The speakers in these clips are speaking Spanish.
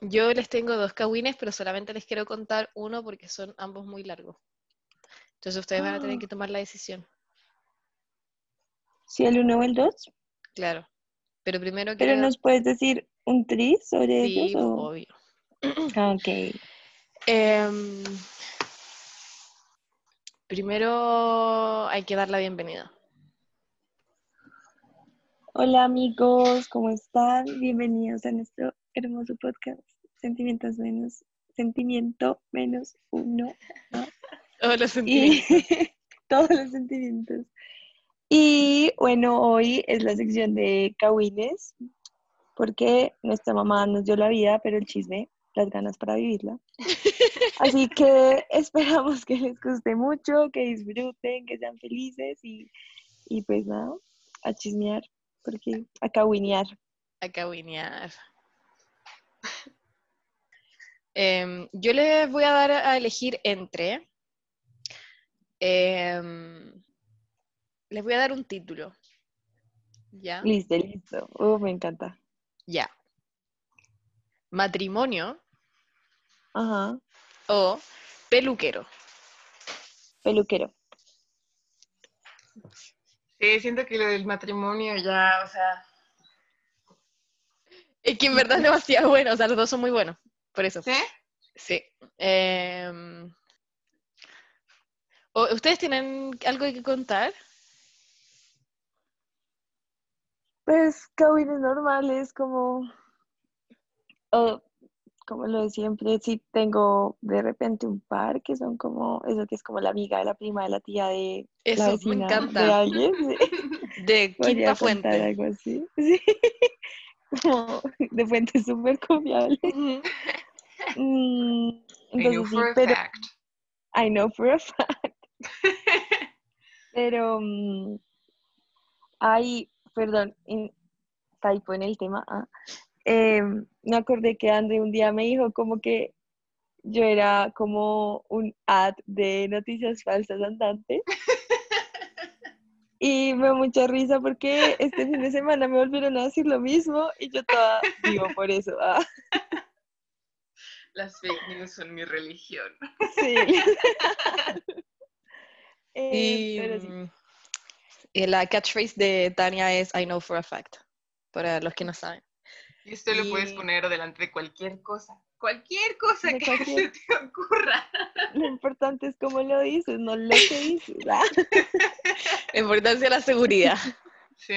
Yo les tengo dos cagüines, pero solamente les quiero contar uno porque son ambos muy largos. Entonces ustedes van a tener Ah. que tomar la decisión. ¿Sí, el 1 o el 2? Claro. Pero primero Pero quiero... nos puedes decir un tris sobre Sí, ellos. o- obvio. Ah, Ok. Em, primero hay que dar la bienvenida. Hola amigos, ¿cómo están? Bienvenidos a nuestro hermoso podcast Sentimientos menos, Sentimiento menos uno. Todos los Y sentimientos. todos los sentimientos. Y bueno, hoy es la sección de Cawines, porque nuestra mamá nos dio la vida, pero el chisme, las ganas para vivirla. Así que esperamos que les guste mucho, que disfruten, que sean felices y, y pues nada, a chismear, porque a cawinear. A cagüinear. Em, yo les voy a dar a elegir entre. em, les voy a dar un título. ¿Ya? Listo, listo. Oh, me encanta. Ya. Matrimonio Ajá, o peluquero. peluquero. Sí, siento que lo del matrimonio ya, o sea, Es que en verdad es demasiado bueno. O sea, los dos son muy buenos. Por eso. ¿sí? Sí. Em, ¿o- ¿Ustedes tienen algo que contar? Pues cawines normales, como, o, como lo de siempre, sí tengo de repente un par que son como, eso que es como la amiga de la prima de la tía de la Eso, me vecina de encanta. alguien. sí. De Quinta Fuente. algo así. Sí. Como de fuente súper confiable. Ujú. Mm, I know entonces sí, for a pero fact. I know for a fact. Pero mm, hay, perdón, typo en el tema. ah, em, me acordé que André un día me dijo como que yo era como un ad de noticias falsas andante. Y me dio mucha risa porque este fin de semana me volvieron a decir lo mismo y yo toda vivo por eso. ah, Las fake news son mi religión. sí. Eh, Y, pero sí. mm, y la catchphrase de Tania es I know for a fact, para los que no saben. Y esto lo puedes poner delante de cualquier cosa. Cualquier cosa De que cualquier- se te ocurra. Lo importante es cómo lo dices, no lo que dices. ah. La importancia de la seguridad. Sí.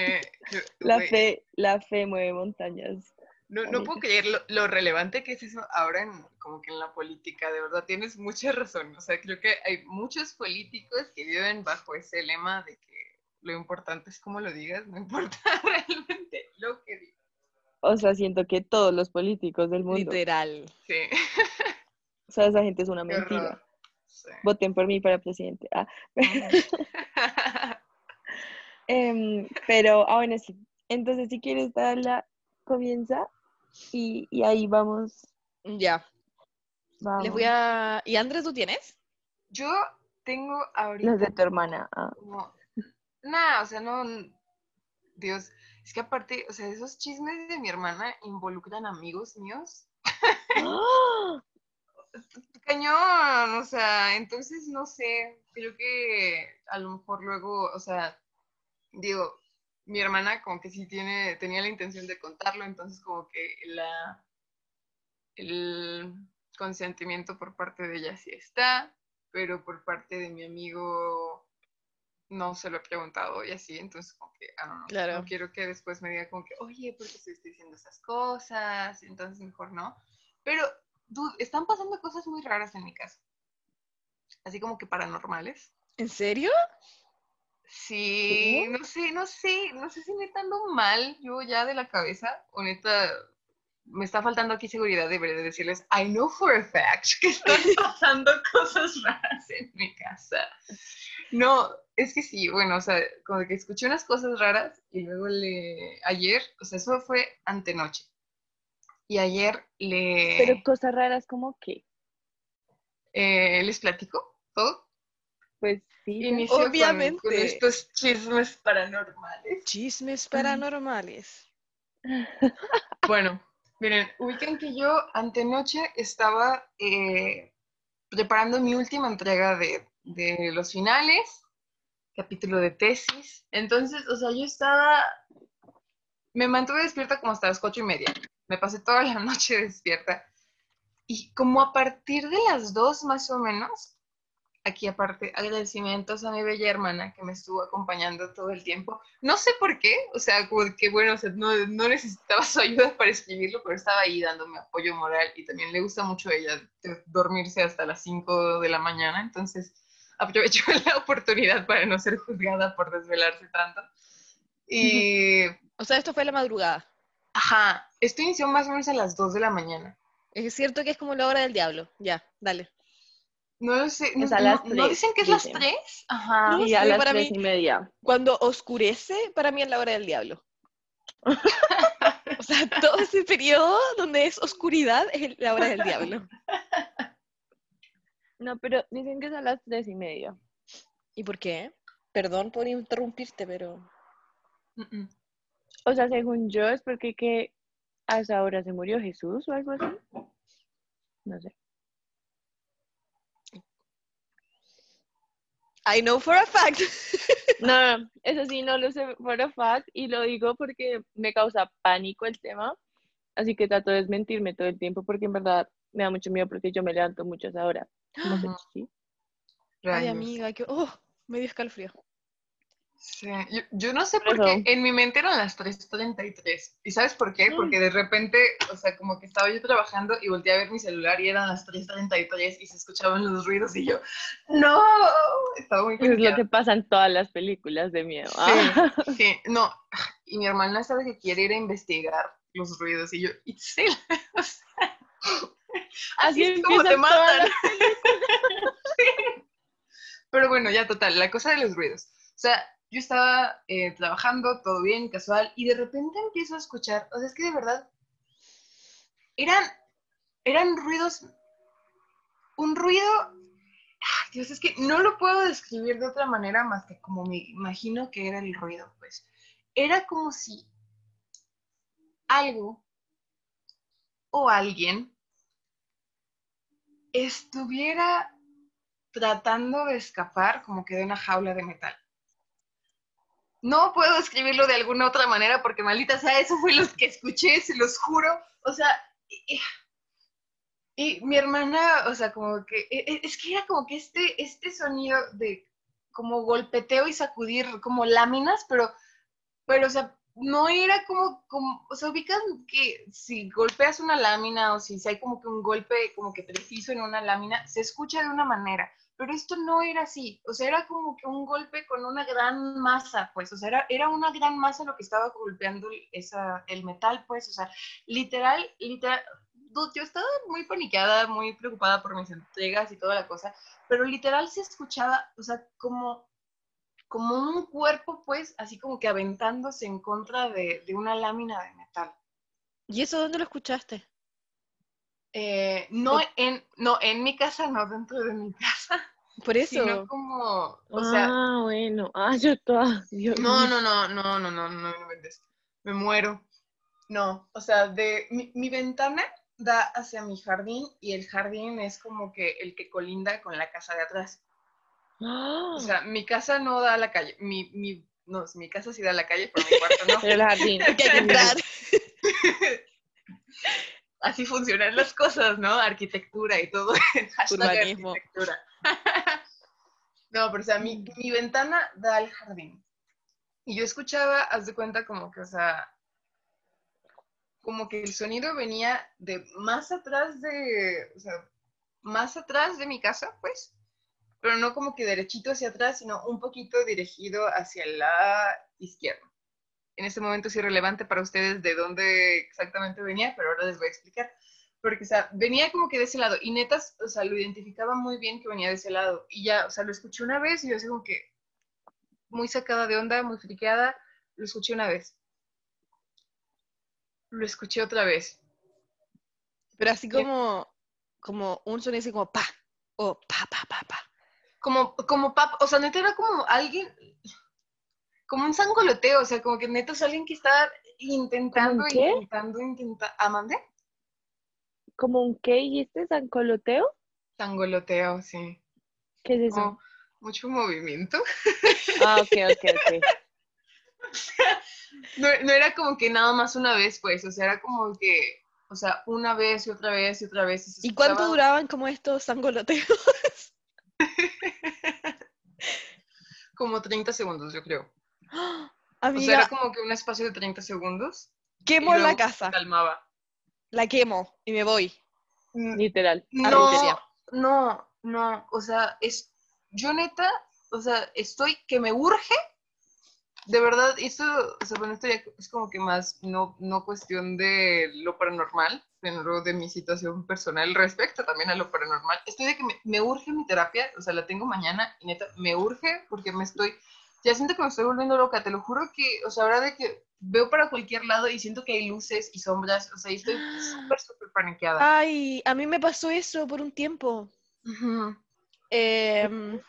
yo- La fe, la fe mueve montañas. No, no puedo creer lo, lo relevante que es eso ahora en, como que en la política, de verdad, tienes mucha razón. O sea, creo que hay muchos políticos que viven bajo ese lema de que lo importante es cómo lo digas, no importa realmente lo que digas. O sea, siento que todos los políticos del mundo, Literal. Sí, o sea, esa gente es una mentira. Sí. Voten por mí para presidente. Ah, em, pero, ah, bueno, sí. Entonces, si quieres darla, comienza y, y ahí vamos. Ya. vamos. Les voy a. ¿Y Andrés, tú tienes? Yo tengo ahorita Los de tu hermana. ah. como, nada, o sea, no, Dios, es que aparte, o sea, esos chismes de mi hermana involucran amigos míos. ¡Ah! Cañón, o sea, entonces no sé, creo que a lo mejor luego, o sea, digo, mi hermana como que sí tiene, tenía la intención de contarlo, entonces como que la, el consentimiento por parte de ella sí está, pero por parte de mi amigo no se lo he preguntado y así, entonces como que, ah, no, no, Claro. no quiero que después me diga como que, oye, ¿por qué estuviste diciendo esas cosas? Entonces mejor no. Pero, dude, están pasando cosas muy raras en mi casa. Así como que paranormales. ¿En serio? Sí, no sé, no sé, no sé si neta ando mal yo ya de la cabeza o neta me está faltando aquí seguridad de, de decirles, I know for a fact que están pasando cosas raras en mi casa. No, es que sí, bueno, o sea, como que escuché unas cosas raras y luego le, ayer, o sea, eso fue antenoche. Y ayer le, Pero cosas raras como que, eh, les platico todo. pues sí. ya. Inicio con- Obviamente. con estos chismes paranormales. Chismes paranormales. Bueno, Miren, ubican que yo antenoche estaba eh, preparando mi última entrega de, de los finales, capítulo de tesis. Entonces, o sea, yo estaba, me mantuve despierta como hasta las cuatro y media. Me pasé toda la noche despierta. Y como a partir de las dos más o menos, aquí aparte agradecimientos a mi bella hermana que me estuvo acompañando todo el tiempo. No sé por qué, o sea, como que bueno, o sea, no, no, necesitaba su ayuda para escribirlo, pero estaba ahí dándome apoyo moral y también le gusta mucho a ella dormirse hasta las 5 de la mañana, entonces aprovecho la oportunidad para no ser juzgada por desvelarse tanto. Y... O sea, esto fue la madrugada. Ajá, esto inició más o menos a las 2 de la mañana. Es cierto que es como la hora del diablo. Ya, dale. No lo sé. no, no, dicen que es las 3? Ajá. No, a las 3 y media. Cuando oscurece, para mí es la hora del diablo. o sea, todo ese periodo donde es oscuridad es la hora del diablo. No, pero dicen que es a las 3 y media. ¿Y por qué? Perdón por interrumpirte, pero... O sea, según yo es porque que a esa hora se murió Jesús o algo así. No sé. I know for a fact. No, eso sí, no lo sé for a fact y lo digo porque me causa pánico el tema. Así que trato de desmentirme todo el tiempo porque en verdad me da mucho miedo porque yo me levanto mucho a esa hora. Ay, amiga, que... Oh, me dio escalofrío. Sí, yo, no sé por qué en mi mente eran las 3.33. ¿Y sabes por qué? Porque mm. de repente, o sea, como que estaba yo trabajando y volteé a ver mi celular y eran las 3.33 y se escuchaban los ruidos y yo, ¡no! Estaba muy Es lo que pasa en todas las películas de miedo. Sí, sí, no. Y mi hermana sabe que quiere ir a investigar los ruidos y yo, ¡Itzel! así, es como te matan. Pero bueno, ya total, la cosa de los ruidos. O sea, yo estaba eh, trabajando, todo bien, casual, y de repente empiezo a escuchar, o sea, es que de verdad, eran, eran ruidos, un ruido, Dios, es que no lo puedo describir de otra manera más que como me imagino que era el ruido, pues. Era como si algo o alguien estuviera tratando de escapar como que de una jaula de metal no puedo escribirlo de alguna otra manera porque maldita sea, eso fue lo que escuché, se los juro. O sea, y, mi hermana, o sea, como que, e, e, es que era como que este, este sonido de como golpeteo y sacudir como láminas, pero, pero, o sea, no era como, como, o sea, ubican que si golpeas una lámina o si hay como que un golpe como que preciso en una lámina, se escucha de una manera pero esto no era así, o sea, era como que un golpe con una gran masa, pues, o sea, era, era una gran masa lo que estaba golpeando el metal, pues, o sea, literal, literal, yo estaba muy paniqueada, muy preocupada por mis entregas y toda la cosa, pero literal se escuchaba, o sea, como, como un cuerpo, pues, así como que aventándose en contra de, de una lámina de metal. ¿Y eso dónde lo escuchaste? Eh, no, en, no, en mi casa, no dentro de mi casa. Por eso. Sino como, o sea. Ah, bueno. Ah, yo toda. no, no, no, no, no, no, no, no, me muero. No, o sea, de mi, mi, ventana da hacia mi jardín y el jardín es como que el que colinda con la casa de atrás. O sea, mi casa no da a la calle. Mi, mi, no, mi casa sí da a la calle, pero mi cuarto no. el jardín. Hay que entrar. Así funcionan las cosas, ¿no? Arquitectura y todo. Urbanismo. Arquitectura. no, pero o sea, mi, mi, ventana da al jardín. Y yo escuchaba, haz de cuenta como que, o sea, como que el sonido venía de más atrás de, o sea, más atrás de mi casa, pues, pero no como que derechito hacia atrás, sino un poquito dirigido hacia la izquierda en este momento es irrelevante para ustedes de dónde exactamente venía, pero ahora les voy a explicar. Porque, o sea, venía como que de ese lado, y netas, o sea, lo identificaba muy bien que venía de ese lado. Y ya, o sea, lo escuché una vez y yo así como que muy sacada de onda, muy friqueada, lo escuché una vez. Lo escuché otra vez. Pero así como, como un sonido así como pa, o pa, pa, pa, pa. Como, como pa, o sea, neta era como alguien, como un sangoloteo, o sea, como que neto es alguien que está intentando, intentando, intentando, ¿amande? como un qué dijiste, sancoloteo. Sangoloteo, sí. ¿Qué es eso? Como mucho movimiento. Ah, ok, ok, ok. No, no era como que nada más una vez, pues, o sea, era como que, o sea, una vez y otra vez y otra vez. se ¿Y cuánto duraban como estos sangoloteos? Como 30 segundos, yo creo. O sea, Amiga, era como que un espacio de 30 segundos. quemo la casa, calmaba. la quemo y me voy. Literal. No, no, no, o sea, es, yo neta, o sea, estoy que me urge, de verdad, esto, o sea, bueno, esto ya es como que más, no, no cuestión de lo paranormal, pero de mi situación personal respecto también a lo paranormal. Estoy de que me, me urge mi terapia, o sea, la tengo mañana y neta, me urge porque me estoy, ya siento que me estoy volviendo loca, te lo juro que, o sea, ahora de que veo para cualquier lado y siento que hay luces y sombras, o sea, y estoy súper, súper paniqueada. Ay, a mí me pasó eso por un tiempo. Em,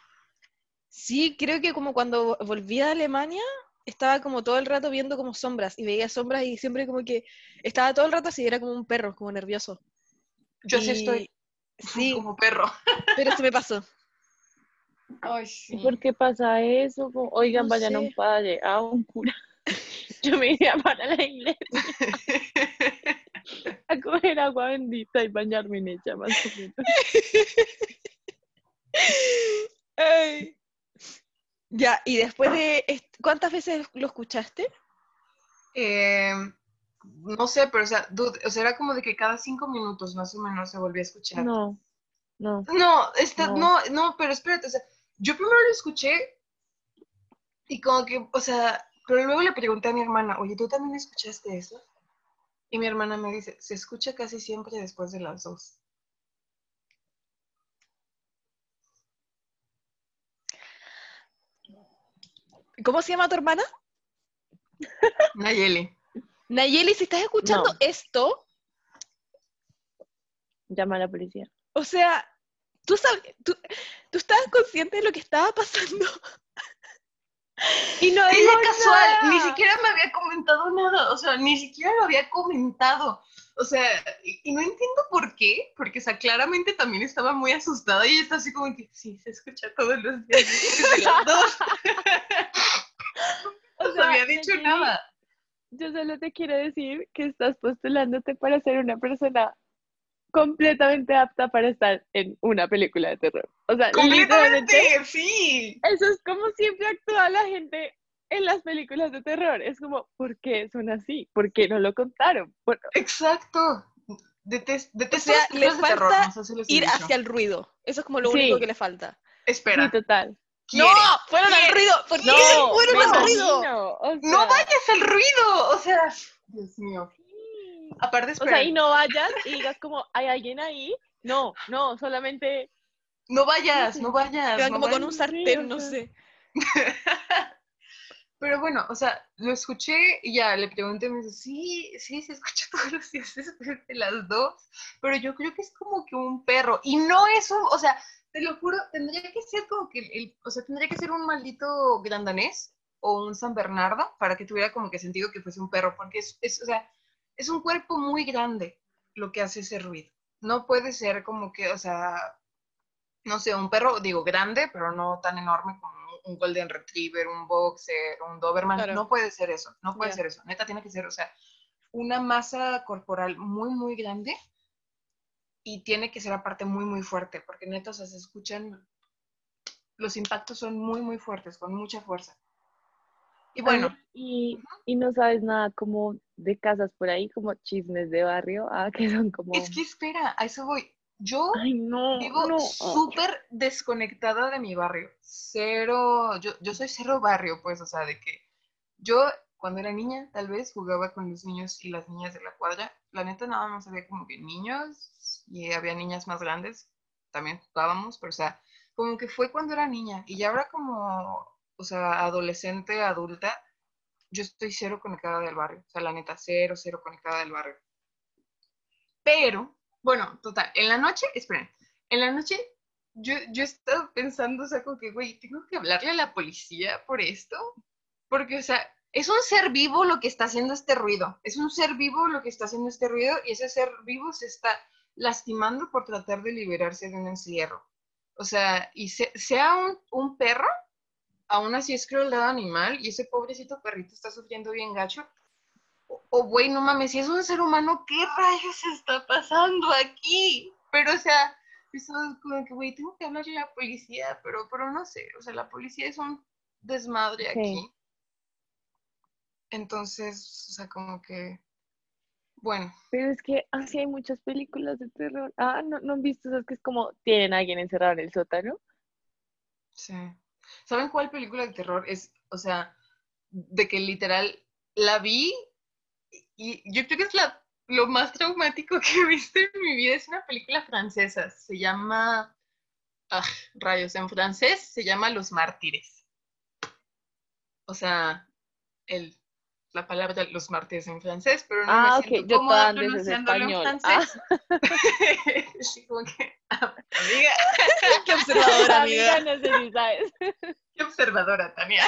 sí, creo que como cuando volví a Alemania, estaba como todo el rato viendo como sombras y veía sombras y siempre como que estaba todo el rato así, era como un perro, como nervioso. Yo sí estoy Sí, como perro. pero se me pasó. Ay, ¿Y sí. por qué pasa eso? Oigan, No vayan a un padre, a un cura. Yo me iría para la iglesia a coger agua bendita y bañarme en ella, más o menos. Ay. Ya, y después de... ¿Cuántas veces lo escuchaste? Eh, no sé, pero o sea, dude, o sea, era como de que cada cinco minutos más o menos se volvía a escuchar. No, no. No, este, No. no, no, pero espérate, o sea, yo primero lo escuché y como que, o sea, pero luego le pregunté a mi hermana, oye, ¿tú también escuchaste eso? Y mi hermana me dice, se escucha casi siempre después de las dos. ¿Cómo se llama tu hermana? Nayeli. Nayeli, si estás escuchando No. esto, Llama a la policía. o sea, tú sabes, tú, tú estabas consciente de lo que estaba pasando. Y no dijo casual, nada. ni siquiera me había comentado nada, o sea, ni siquiera lo había comentado. O sea, y, y no entiendo por qué, porque, o sea, claramente también estaba muy asustada y está así como que, sí, se escucha todos los días desde las dos. O No había dicho nada. Yo solo te quiero decir que estás postulándote para ser una persona completamente apta para estar en una película de terror. O sea, Completamente, sí. eso es como siempre actúa la gente en las películas de terror. Es como, ¿por qué son así? ¿Por qué no lo contaron? Por- Exacto. Detes- detesto O sea, de terror, falta no sé si les he Ir dicho. hacia el ruido. Eso es como lo Sí. único que le falta. Espera, Sí, total. quiere. ¡No! ¡Fueron al ruido! ¿Por qué No, fueron al ruido? imagino, o ¡No vayas al ruido! O sea, Dios mío. Aparte, O espera, sea, y no vayas y digas como, ¿hay alguien ahí? No, no, solamente no vayas, no vayas. Quedan no como con vayas. un Sí, sartén, o no sé. Pero bueno, o sea, lo escuché y ya le pregunté, me dice, sí, sí, se escucha todos los días después de las dos, pero yo creo que es como que un perro, y no es un, o sea, te lo juro, tendría que ser como que, el, el- o sea, tendría que ser un maldito grandanés o un San Bernardo para que tuviera como que sentido que fuese un perro, porque es, es, o sea, es un cuerpo muy grande lo que hace ese ruido. No puede ser como que, o sea, no sé, un perro, digo, grande, pero no tan enorme como un Golden Retriever, un Boxer, un Doberman. Claro. No puede ser eso, no puede ser eso. Neta, tiene que ser, o sea, una masa corporal muy, muy grande y tiene que ser aparte muy, muy fuerte, porque neta, o sea, se escuchan, los impactos son muy, muy fuertes, con mucha fuerza. Y bueno, Y, y no sabes nada como de casas por ahí, como chismes de barrio, ah, que son como, es que espera, a eso voy. Yo ay, no, Vivo no. súper desconectada de mi barrio. Cero, yo, yo soy cero barrio, pues, o sea, de que yo cuando era niña tal vez jugaba con los niños y las niñas de la cuadra. La neta nada más había como que niños y había niñas más grandes, también jugábamos, pero o sea, como que fue cuando era niña y ya ahora como, o sea, adolescente, adulta, yo estoy cero conectada del barrio. O sea, la neta, cero, cero conectada del barrio. Pero, bueno, total, en la noche, esperen, en la noche yo, yo estaba pensando, o sea, como que, güey, tengo que hablarle a la policía por esto, porque, o sea, es un ser vivo lo que está haciendo este ruido, es un ser vivo lo que está haciendo este ruido y ese ser vivo se está lastimando por tratar de liberarse de un encierro. O sea, y se- sea un, un perro, aún así es crueldad animal y ese pobrecito perrito está sufriendo bien gacho. O, o, güey, no mames, si es un ser humano, ¿qué rayos está pasando aquí? Pero, o sea, eso es como que, güey, tengo que hablarle a la policía, pero, pero no sé, o sea, la policía es un desmadre Sí. aquí. Entonces, o sea, como que, bueno, Pero es que así hay muchas películas de terror. Ah, ¿no, no han visto esas que es como tienen a alguien encerrado en el sótano? sí. ¿Saben cuál película de terror es? O sea, de que literal la vi y yo creo que es la, lo más traumático que he visto en mi vida. Es una película francesa, se llama, ah, rayos, en francés se llama Los Mártires. O sea, el, la palabra Los Mártires en francés, pero no Ah, me siento yo cómoda pronunciándolo en. Ah. francés. Así como que, ah, amiga, Qué observadora, amiga. Amiga, no sé si sabes. qué observadora, Tania.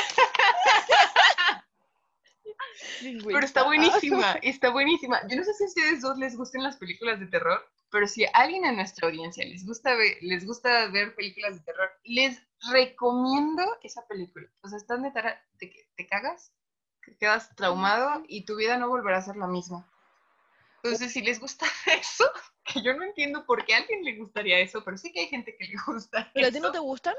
Pero está buenísima, está buenísima. Yo no sé si a ustedes dos les gustan las películas de terror, pero si a alguien en nuestra audiencia les gusta ver, les gusta ver películas de terror, les recomiendo esa película. O sea, estás neta, te, te cagas, quedas traumado y tu vida no volverá a ser la misma. Entonces, si les gusta eso, que yo no entiendo por qué a alguien le gustaría eso, pero sí que hay gente que le gusta. ¿Pero a ti no te gustan?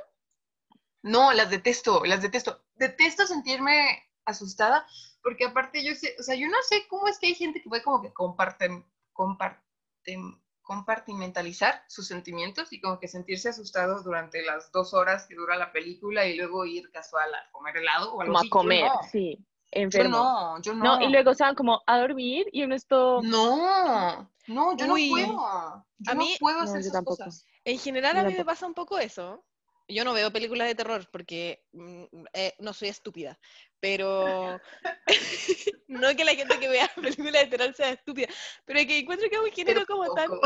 No, las detesto, las detesto. Detesto sentirme asustada, porque aparte yo sé, o sea, yo no sé cómo es que hay gente que puede como que comparten, comparten, compartimentalizar sus sentimientos y como que sentirse asustado durante las dos horas que dura la película y luego ir casual a comer helado o algo Como a así. Yo comer, no, sí. Yo Enfermo. no, yo no. No, y luego se van como a dormir y uno es todo. No, no, yo Uy, no puedo. Yo a no mí- puedo No, hacer yo esas tampoco. cosas. En general Yo a mí me pasa un poco eso. Yo no veo películas de terror porque mm, eh, no soy estúpida, pero no que la gente que vea películas de terror sea estúpida, pero que encuentro que es un género como tan, poco.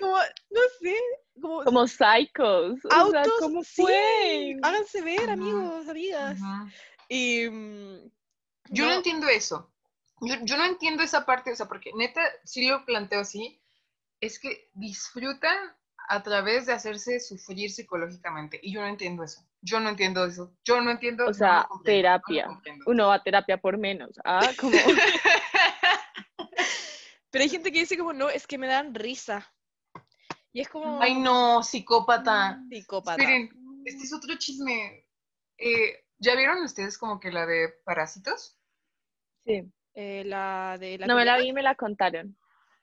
como, no sé, como Como psychos. O sea, autos, ¿cómo sí, háganse ver, amigos, amigas. Y mm, Yo no, no, entiendo eso. Yo, yo no entiendo esa parte, o sea, porque neta, si lo planteo así, es que disfrutan a través de hacerse sufrir psicológicamente. Y yo no entiendo eso. Yo no entiendo eso. Yo no entiendo. O sea, no terapia. Uno va a terapia por menos. Ah, como. pero hay gente que dice como, no, es que me dan risa. Y es como Ay, no, psicópata. psicópata. Esperen, este es otro chisme. Eh, ¿Ya vieron ustedes como que la de Parásitos? Sí. Eh, la de la No me la coreana. vi y me la contaron.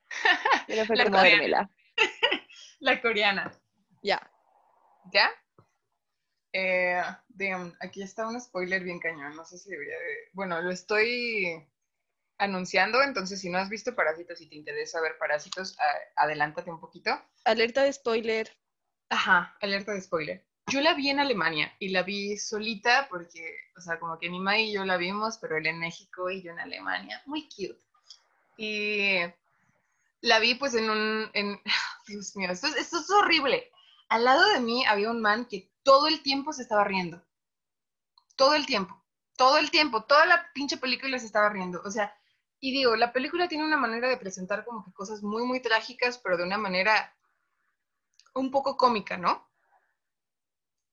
Pero fue La como coreana. vérmela. La coreana. Ya. ¿Ya? Eh, damn, aquí está un spoiler bien cañón. No sé si debería de. Bueno, lo estoy anunciando, entonces si no has visto Parásitos y te interesa ver Parásitos, a- adelántate un poquito. Alerta de spoiler. Ajá, alerta de spoiler. Yo la vi en Alemania y la vi solita porque, o sea, como que mi mamá y yo la vimos, pero él en México y yo en Alemania. Muy cute. Y la vi pues en un... Dios mío, esto, es- esto es horrible. Al lado de mí había un man que todo el tiempo se estaba riendo. Todo el tiempo. Todo el tiempo. Toda la pinche película se estaba riendo. O sea, y digo, la película tiene una manera de presentar como que cosas muy, muy trágicas, pero de una manera un poco cómica, ¿no?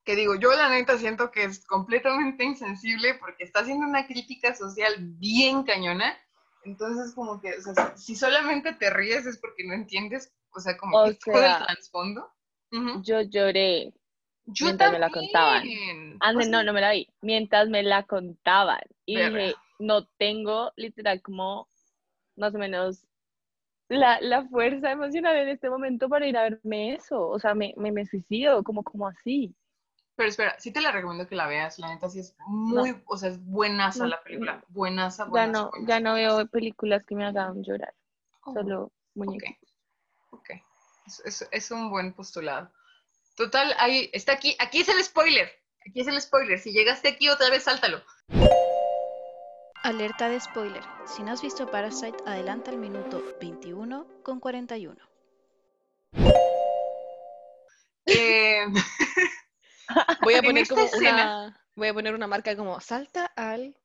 Que digo, yo la neta siento que es completamente insensible porque está haciendo una crítica social bien cañona. Entonces, como que, o sea, si solamente te ríes es porque no entiendes, o sea, como O que todo el sea, trasfondo. Ujú. Yo lloré. Yo mientras me la contaban. también. Ah, O sea, no, no me la vi. Mientras me la contaban. Y dije, no tengo literal como más o menos la, la fuerza emocional en este momento para ir a verme eso. O sea, me, me, me suicido, como, como así. Pero espera, sí te la recomiendo que la veas, la neta sí es muy, o sea, es buenaza No, la película, buenaza, Ya buenaza, no, buenaza, ya no buenaza. veo películas que me hagan llorar, Oh, solo ok, muñequitos. ok. Es, es- es un buen postulado. Total, ahí está aquí, aquí es el spoiler, aquí es el spoiler. Si llegaste aquí otra vez, sáltalo. Alerta de spoiler. Si no has visto Parasite, adelanta al minuto 21 con 41. Eh, Voy a poner como escena- una. Voy a poner una marca como salta al.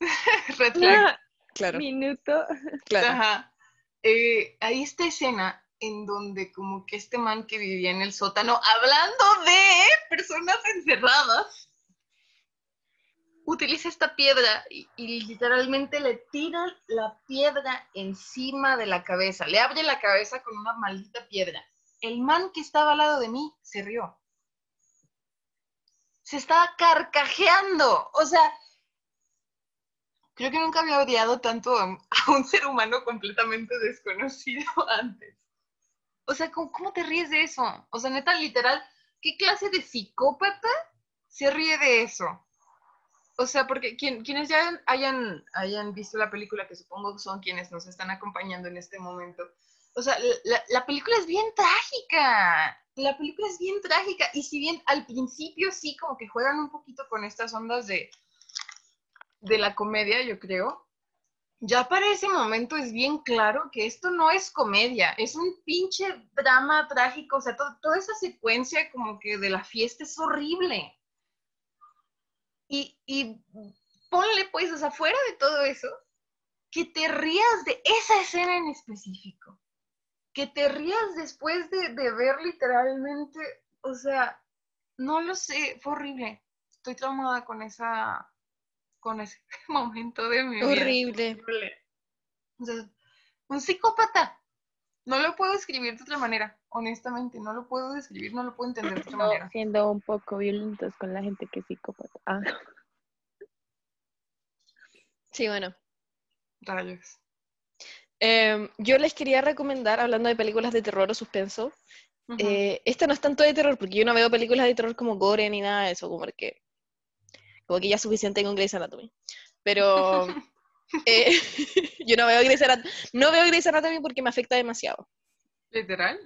red flag. Claro, Minuto. claro. Ajá. Eh, ahí esta escena en donde como que este man que vivía en el sótano, hablando de personas encerradas, utiliza esta piedra y, y literalmente le tira la piedra encima de la cabeza, le abre la cabeza con una maldita piedra. El man que estaba al lado de mí se rió. Se estaba carcajeando. O sea, creo que nunca había odiado tanto a, un ser humano completamente desconocido antes. O sea, ¿cómo, cómo te ríes de eso? O sea, neta, literal, ¿qué clase de psicópata se ríe de eso? O sea, porque quien- quienes ya hayan, hayan visto la película, que supongo son quienes nos están acompañando en este momento, o sea, la, la película es bien trágica. La película es bien trágica. Y si bien al principio sí como que juegan un poquito con estas ondas de, de la comedia, yo creo, ya para ese momento es bien claro que esto no es comedia, es un pinche drama trágico. O sea, to- toda esa secuencia como que de la fiesta es horrible. Y, y ponle pues, o sea, fuera de todo eso, que te rías de esa escena en específico. Que te rías después de, de ver literalmente, o sea, no lo sé, fue horrible. Estoy traumada con esa, con ese momento de mi vida. Horrible. O sea, un psicópata. No lo puedo escribir de otra manera, honestamente, no lo puedo describir, no lo puedo entender de otra No, manera. siendo un poco violentos con la gente que es psicópata. Ah, Sí, bueno. Rayos. Em, yo les quería recomendar, hablando de películas de terror o suspenso, eh, esta no es tanto de terror, porque yo no veo películas de terror como gore ni nada de eso, como que, como que ya es suficiente con Grey's Anatomy. Pero eh, yo no veo Grey's Anatomy, no veo Grey's Anatomy porque me afecta demasiado. ¿Literal?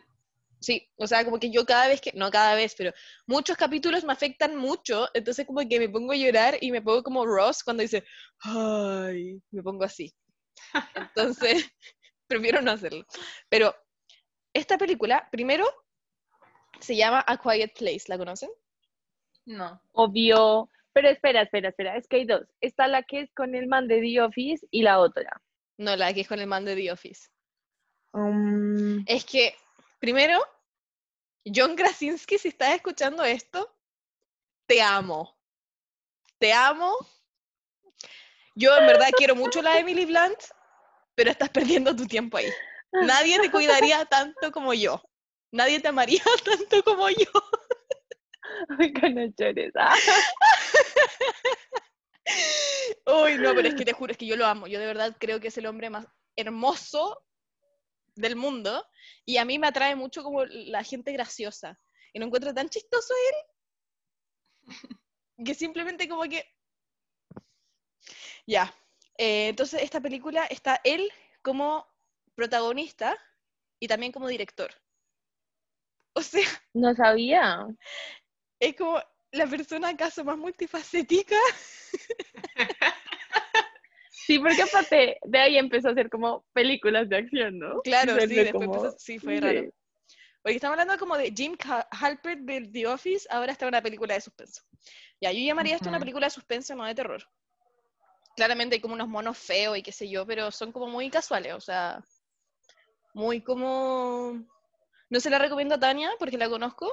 Sí, o sea, como que yo cada vez que, no cada vez, pero muchos capítulos me afectan mucho, entonces como que me pongo a llorar y me pongo como Ross cuando dice, ay, me pongo así. Entonces, prefiero no hacerlo. Pero esta película, primero, se llama A Quiet Place, ¿la conocen? No. obvio. Pero espera, espera, espera. Es que hay dos. Está la que es con el man de The Office y la otra. No, la que es con el man de The Office. Um, Es que, primero, John Krasinski, si estás escuchando esto, te amo. Te amo. Yo en verdad quiero mucho la Emily Blunt, pero estás perdiendo tu tiempo ahí. Nadie te cuidaría tanto como yo. Nadie te amaría tanto como yo. Oiga, no llores. Ah. Uy, no, pero es que te juro, es que yo lo amo. Yo de verdad creo que es el hombre más hermoso del mundo y a mí me atrae mucho como la gente graciosa. Y no encuentro tan chistoso él que simplemente como que... Ya. Eh, entonces esta película está él como protagonista y también como director. O sea, No sabía. es como la persona acaso más multifacética Sí, porque aparte de ahí empezó a hacer como películas de acción, ¿no? Claro, sí, fue después como- empezó- sí, fue sí. raro. Porque estamos hablando como de Jim Halpert de The Office, ahora está una película de suspenso. Ya, yo llamaría esto una película de suspenso, no de terror. Claramente hay como unos monos feos y qué sé yo, pero son como muy casuales, o sea, muy como... No se la recomiendo a Tania porque la conozco,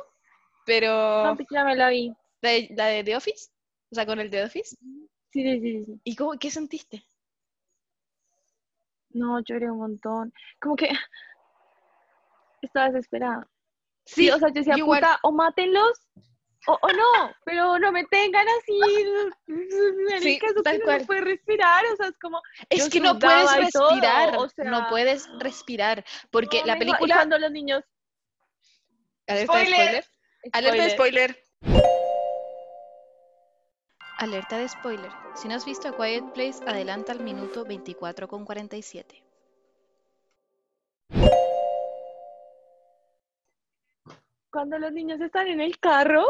pero No, pues ya me la vi. la de, la de The Office, o sea, con el The Office. Sí, sí, sí, sí. ¿Y cómo, qué sentiste? No, lloré un montón. Como que estaba desesperada. Sí, o sea, yo decía, puta, o mátenlos o, o no, pero no me tengan así. eso tal que no cual. se puede respirar, o sea, es como. Es que no puedes todo, respirar, o sea, no puedes respirar, porque no, la película... cuando los niños. Alerta de Spoiler. spoiler. Alerta de spoiler. Alerta de spoiler. Si no has visto A Quiet Place, adelanta al minuto 24 con 47. Cuando los niños están en el carro.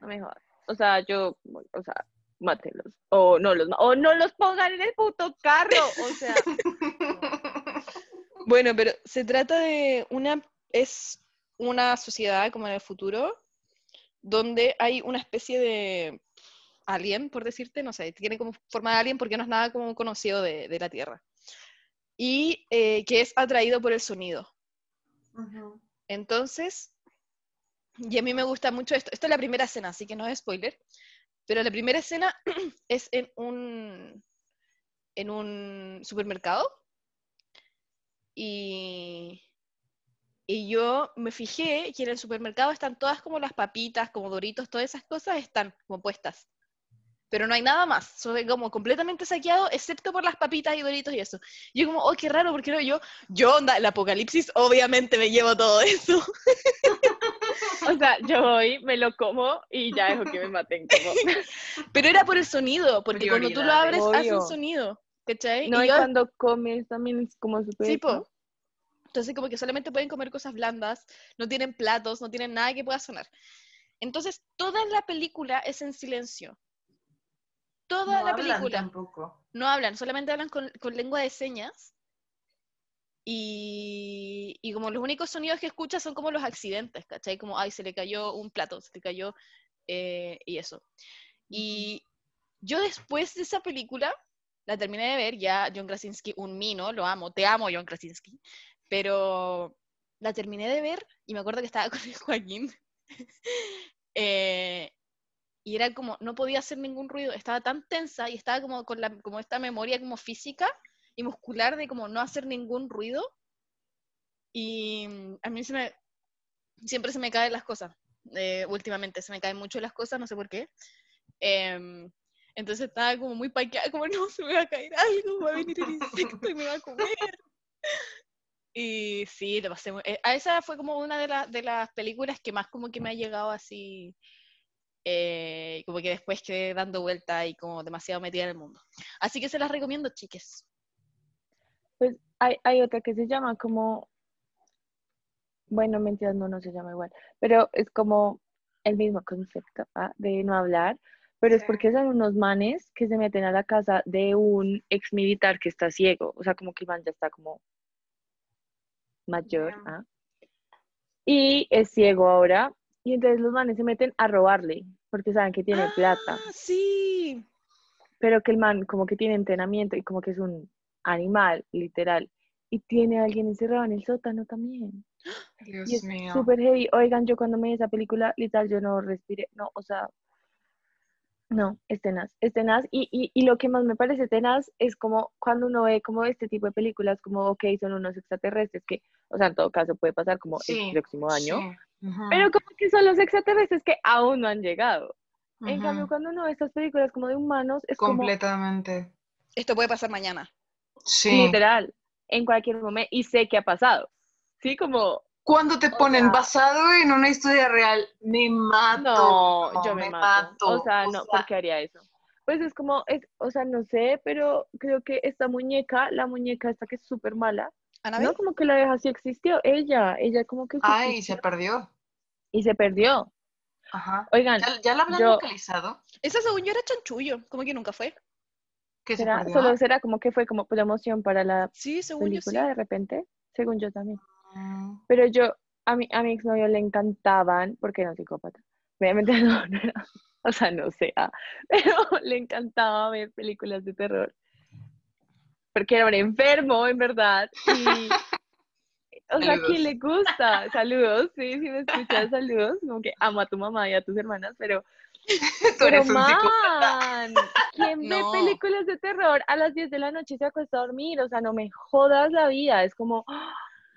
No me jodas. O sea, yo, o sea, mátenlos. O no los, o no los pongan en el puto carro. O sea, Bueno, pero se trata de una, es una sociedad como en el futuro, donde hay una especie de alien, por decirte, no sé, tiene como forma de alien porque no es nada como conocido de, de la Tierra. y eh, que es atraído por el sonido. Entonces, y a mí me gusta mucho esto. Esto es la primera escena, así que no es spoiler. Pero la primera escena es en un, en un supermercado. Y, y yo me fijé que en el supermercado están todas como las papitas, como doritos, todas esas cosas están como puestas. Pero no hay nada más. Soy como completamente saqueado, excepto por las papitas y doritos y eso. Y yo como, oh, qué raro, porque no yo, yo, onda, el apocalipsis, obviamente me llevo todo eso. O sea, yo voy, me lo como y ya dejo que me maten. Como... Pero era por el sonido, porque cuando tú lo abres Prioridades. hace un Obvio. sonido, ¿cachai? No, y y yo, cuando comes también es como súper... sí, po. ¿no? Entonces como que solamente pueden comer cosas blandas, no tienen platos, no tienen nada que pueda sonar. Entonces toda la película es en silencio. Toda No la hablan película. tampoco. No hablan, solamente hablan con, con lengua de señas. Y, y como los únicos sonidos que escuchas son como los accidentes, ¿cachai? Como, ay, se le cayó un plato, se le cayó, eh, y eso. Y yo después de esa película, la terminé de ver, ya John Krasinski, un mino, lo amo, te amo John Krasinski, pero la terminé de ver y me acuerdo que estaba con el Joaquín. eh, y era como, no podía hacer ningún ruido, estaba tan tensa y estaba como con la, como esta memoria como física y muscular de como no hacer ningún ruido. Y a mí se me, siempre se me caen las cosas, eh, últimamente se me caen mucho las cosas, no sé por qué. Em, entonces estaba como muy paqueada, como no, se me va a caer algo, va a venir el insecto y me va a comer. Y sí, lo pasé muy... eh, a esa fue como una de, las de las películas que más como que me ha llegado así, eh, como que después quedé dando vuelta y como demasiado metida en el mundo. Así que se las recomiendo, chiques. Pues hay, hay otra que se llama como, bueno, mentiras, no, no se llama igual, pero es como el mismo concepto ¿ah? de no hablar, pero es porque son unos manes que se meten a la casa de un ex militar que está ciego, o sea, como que el man ya está como mayor. ¿ah? y es ciego ahora, y entonces los manes se meten a robarle, porque saben que tiene plata Ah, sí. pero que el man como que tiene entrenamiento y como que es un animal, literal, y tiene a alguien encerrado en el sótano también. Dios Y es mío. súper heavy. Oigan, yo cuando me vi esa película, literal, yo no respiré, no, o sea, no, es tenaz, es tenaz. Y, y, y lo que más me parece tenaz es como cuando uno ve como este tipo de películas, como, ok, son unos extraterrestres, que, o sea, en todo caso puede pasar como Sí, el próximo año, sí. Pero como que son los extraterrestres que aún no han llegado. En cambio, cuando uno ve estas películas como de humanos, es como, Completamente. Esto puede pasar mañana. Sí. literal, en cualquier momento, y sé que ha pasado. Sí, como, Cuando te ponen sea- basado en una historia real, me mato. no, yo me, mato. O sea, O no, sea, ¿por qué haría eso? Pues es como, es, o sea, no sé, pero creo que esta muñeca, la muñeca esta que es súper mala, ¿Anabel? no, como que la vieja sí existió, ella, ella como que Ay, se perdió. y se perdió. Ajá. Oigan, ¿Ya, ya la habrán yo- localizado? Esa según yo era chanchullo, como que nunca fue. ¿Que se ¿será? perdió? Solo será como que fue como promoción para la Sí, según yo sí. película de repente, según yo también. Mm, Pero yo, a mi, a mi exnovio le encantaban, porque era un psicópata. Obviamente no, no era, o sea, no sé, ah, pero le encantaba ver películas de terror. Porque era un enfermo, en verdad. Y, o sea, ¿a quién le gusta? Saludos, sí, si me escuchas, saludos. Como que amo a tu mamá y a tus hermanas, pero, Tú pero eres un psicópata. man, ¿quién ve No. películas de terror a las 10 de la noche y se acuesta a dormir? O sea, no me jodas la vida, es como...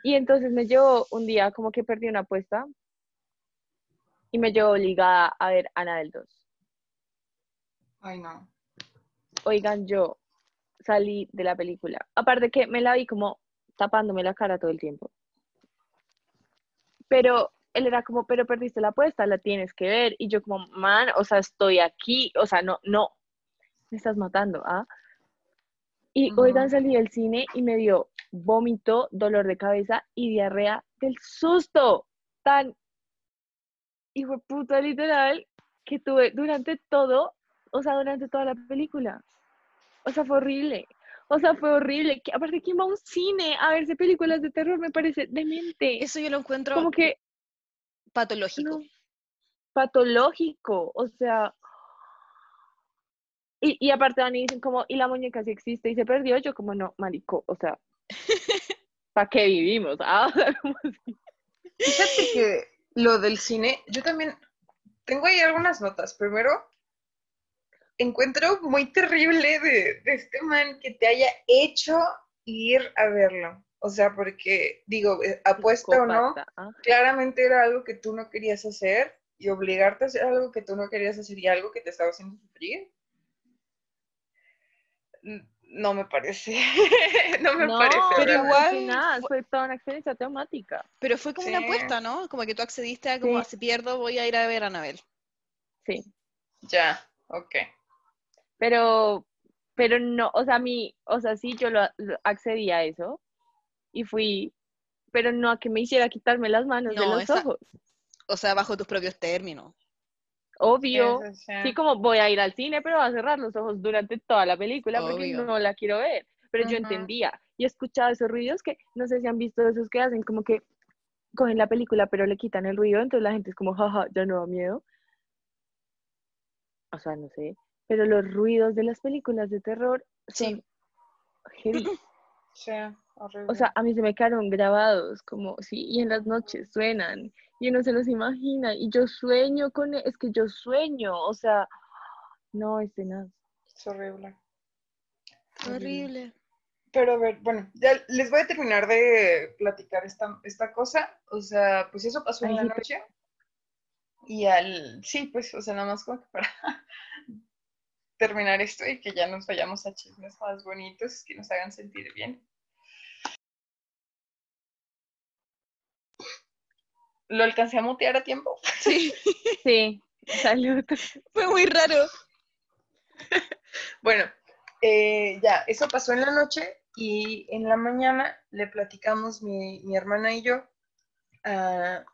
Y entonces me llevó un día como que perdí una apuesta y me llevó obligada a ver Ana del 2. Ay, no. Oigan, yo salí de la película. Aparte que me la vi como tapándome la cara todo el tiempo. Pero él era como, pero perdiste la apuesta, la tienes que ver. Y yo como, man, o sea, estoy aquí, o sea, no, no, me estás matando, ¿ah? Y Ujú. oigan, salí del cine y me dio vómito, dolor de cabeza y diarrea del susto tan hijo puta literal que tuve durante todo, o sea, durante toda la película. O sea, fue horrible. O sea, fue horrible. Que, aparte, ¿quién va a un cine a verse películas de terror? Me parece demente. Eso yo lo encuentro como que patológico. no, patológico. O sea. Y, y aparte van y dicen como, y la muñeca sí existe y se perdió. Yo como, no, marico, o sea, ¿Para qué vivimos? Ah. Fíjate que lo del cine, yo también tengo ahí algunas notas. Primero, encuentro muy terrible de, de este man que te haya hecho ir a verlo. O sea, porque, digo, eh, apuesta o no, ah. claramente era algo que tú no querías hacer y obligarte a hacer algo que tú no querías hacer y algo que te estaba haciendo sufrir. No me parece. no me No, parece. pero realmente. igual al final fue- fue toda una experiencia traumática. Pero fue como una apuesta, ¿no? Como que tú accediste a como, Sí. si pierdo voy a ir a ver a Anabel. Sí. Ya, ok. Pero, pero no, o sea, a mí, o sea, sí, yo lo, lo accedí a eso y fui, pero no a que me hiciera quitarme las manos de No, los esa- ojos. O sea, bajo tus propios términos. Obvio. Eso sí. Sí, como voy a ir al cine, pero voy a cerrar los ojos durante toda la película porque Obvio. no la quiero ver. Pero yo Ujú. entendía y escuchaba esos ruidos que no sé si han visto esos que hacen como que cogen la película pero le quitan el ruido, entonces la gente es como, jaja, ya no da miedo. O sea, no sé. Pero los ruidos de las películas de terror Sí. son heavy. Sí, horrible. O sea, a mí se me quedaron grabados, como, sí, y en las noches suenan, y uno se los imagina, y yo sueño con, e- es que yo sueño, o sea, no, es tenaz. es horrible. Horrible. Pero a ver, bueno, ya les voy a terminar de platicar esta, esta cosa. O sea, pues eso pasó en Ay, la noche. Y al, sí, pues, o sea, nada más como que para terminar esto y que ya nos vayamos a chismes más bonitos que nos hagan sentir bien. ¿Lo alcancé a mutear a tiempo? Sí, Sí, salud. fue muy raro. Bueno, eh, ya, eso pasó en la noche y en la mañana le platicamos mi, mi hermana y yo a,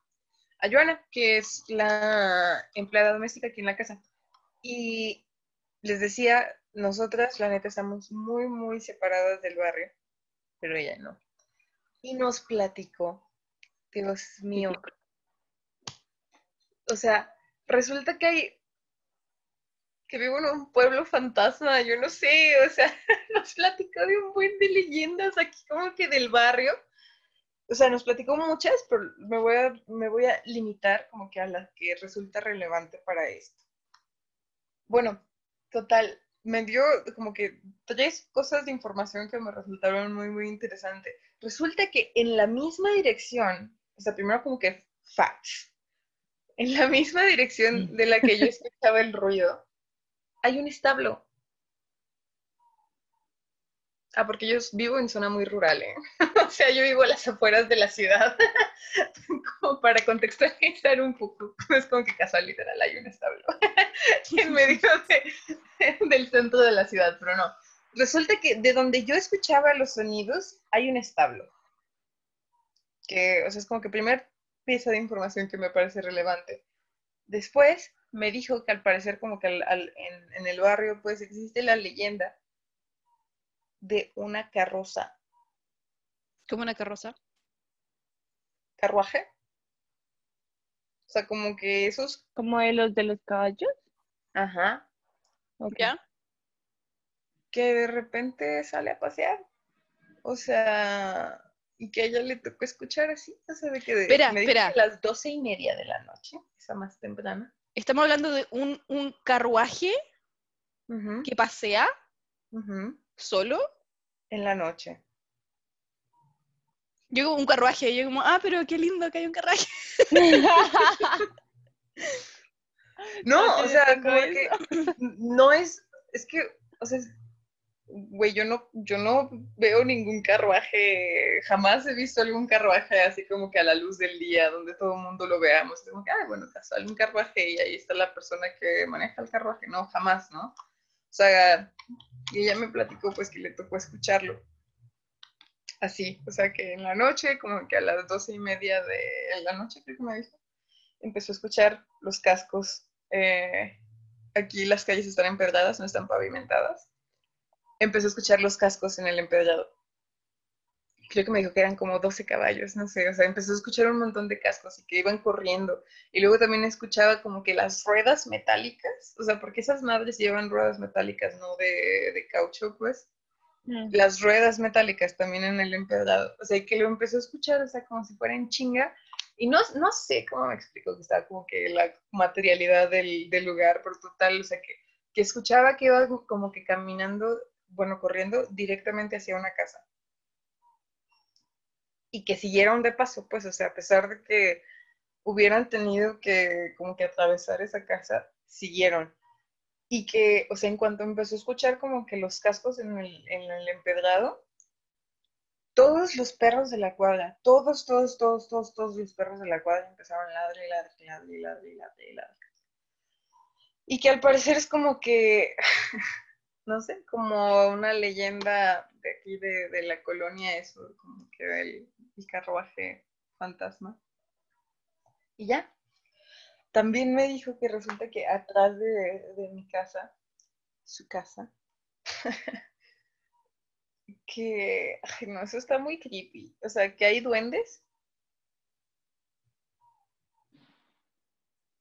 a Joana, que es la empleada doméstica aquí en la casa. Y les decía, nosotras, la neta, estamos muy, muy separadas del barrio, pero ella no. Y nos platicó, Dios mío. O sea, resulta que hay que vivo en un pueblo fantasma, yo no sé, o sea, nos platicó de un buen de leyendas aquí como que del barrio. O sea, nos platicó muchas, pero me voy a, me voy a limitar como que a las que resulta relevante para esto. Bueno, total, me dio como que tres cosas de información que me resultaron muy, muy interesantes. Resulta que en la misma dirección, o sea, primero como que facts, en la misma dirección de la que yo escuchaba el ruido, hay un establo. Ah, porque yo vivo en zona muy rural, ¿eh? o sea, yo vivo a las afueras de la ciudad. como para contextualizar un poco, es como que casual literal hay un establo en medio de- del centro de la ciudad, pero no. Resulta que de donde yo escuchaba los sonidos hay un establo. Que, o sea, es como que primer pieza de información que me parece relevante. Después me dijo que al parecer como que al- al- en, en el barrio pues existe la leyenda de una carroza, Como una carroza. carruaje. O sea, como que esos, Como de los de los caballos. ajá, Ok. ¿Ya? que de repente sale a pasear. O sea, y que a ella le tocó escuchar así, o sea, de que de, Espera, me espera. que a las doce y media de la noche, esa más temprana. Estamos hablando de un, un carruaje que pasea solo. En la noche. Yo como un carruaje, yo como, ah, pero qué lindo que hay un carruaje. No, o sea, como que no es, es que, o sea, güey, yo no, yo no veo ningún carruaje, jamás he visto algún carruaje así como que a la luz del día, donde todo el mundo lo veamos, como que, ah, bueno, casual, un carruaje y ahí está la persona que maneja el carruaje, no, jamás, ¿no? O sea, y ella me platicó pues que le tocó escucharlo. Así, o sea que en la noche, como que a las doce y media de la noche, creo que me dijo, empezó a escuchar los cascos. eh, aquí las calles están empedradas, no están pavimentadas. Empezó a escuchar los cascos en el empedrado. Creo que me dijo que eran como 12 caballos, no sé, o sea, empezó a escuchar un montón de cascos y que iban corriendo. Y luego también escuchaba como que las ruedas metálicas, o sea, porque esas madres llevan ruedas metálicas, no de, de caucho, pues, Mm. las ruedas metálicas también en el empedrado. O sea, que lo empezó a escuchar, o sea, como si fuera en chinga. Y no, no sé cómo me explico que estaba como que la materialidad del, del lugar, por total, o sea, que, que escuchaba que iba como que caminando, bueno, corriendo directamente hacia una casa. Y que siguieron de paso, pues, o sea, a pesar de que hubieran tenido que como que atravesar esa casa, siguieron. Y que, o sea, en cuanto empezó a escuchar como que los cascos en el, en el empedrado, todos los perros de la cuadra, todos, todos, todos, todos, todos los perros de la cuadra empezaron a ladrar y ladrar y ladrar y ladrar y ladrar y que al parecer es como que, no sé, como una leyenda de aquí de, de la colonia, eso, como que el, el carruaje fantasma. Y ya. También me dijo que resulta que atrás de, de mi casa, su casa, que, ay, no, eso está muy creepy. O sea, que hay duendes.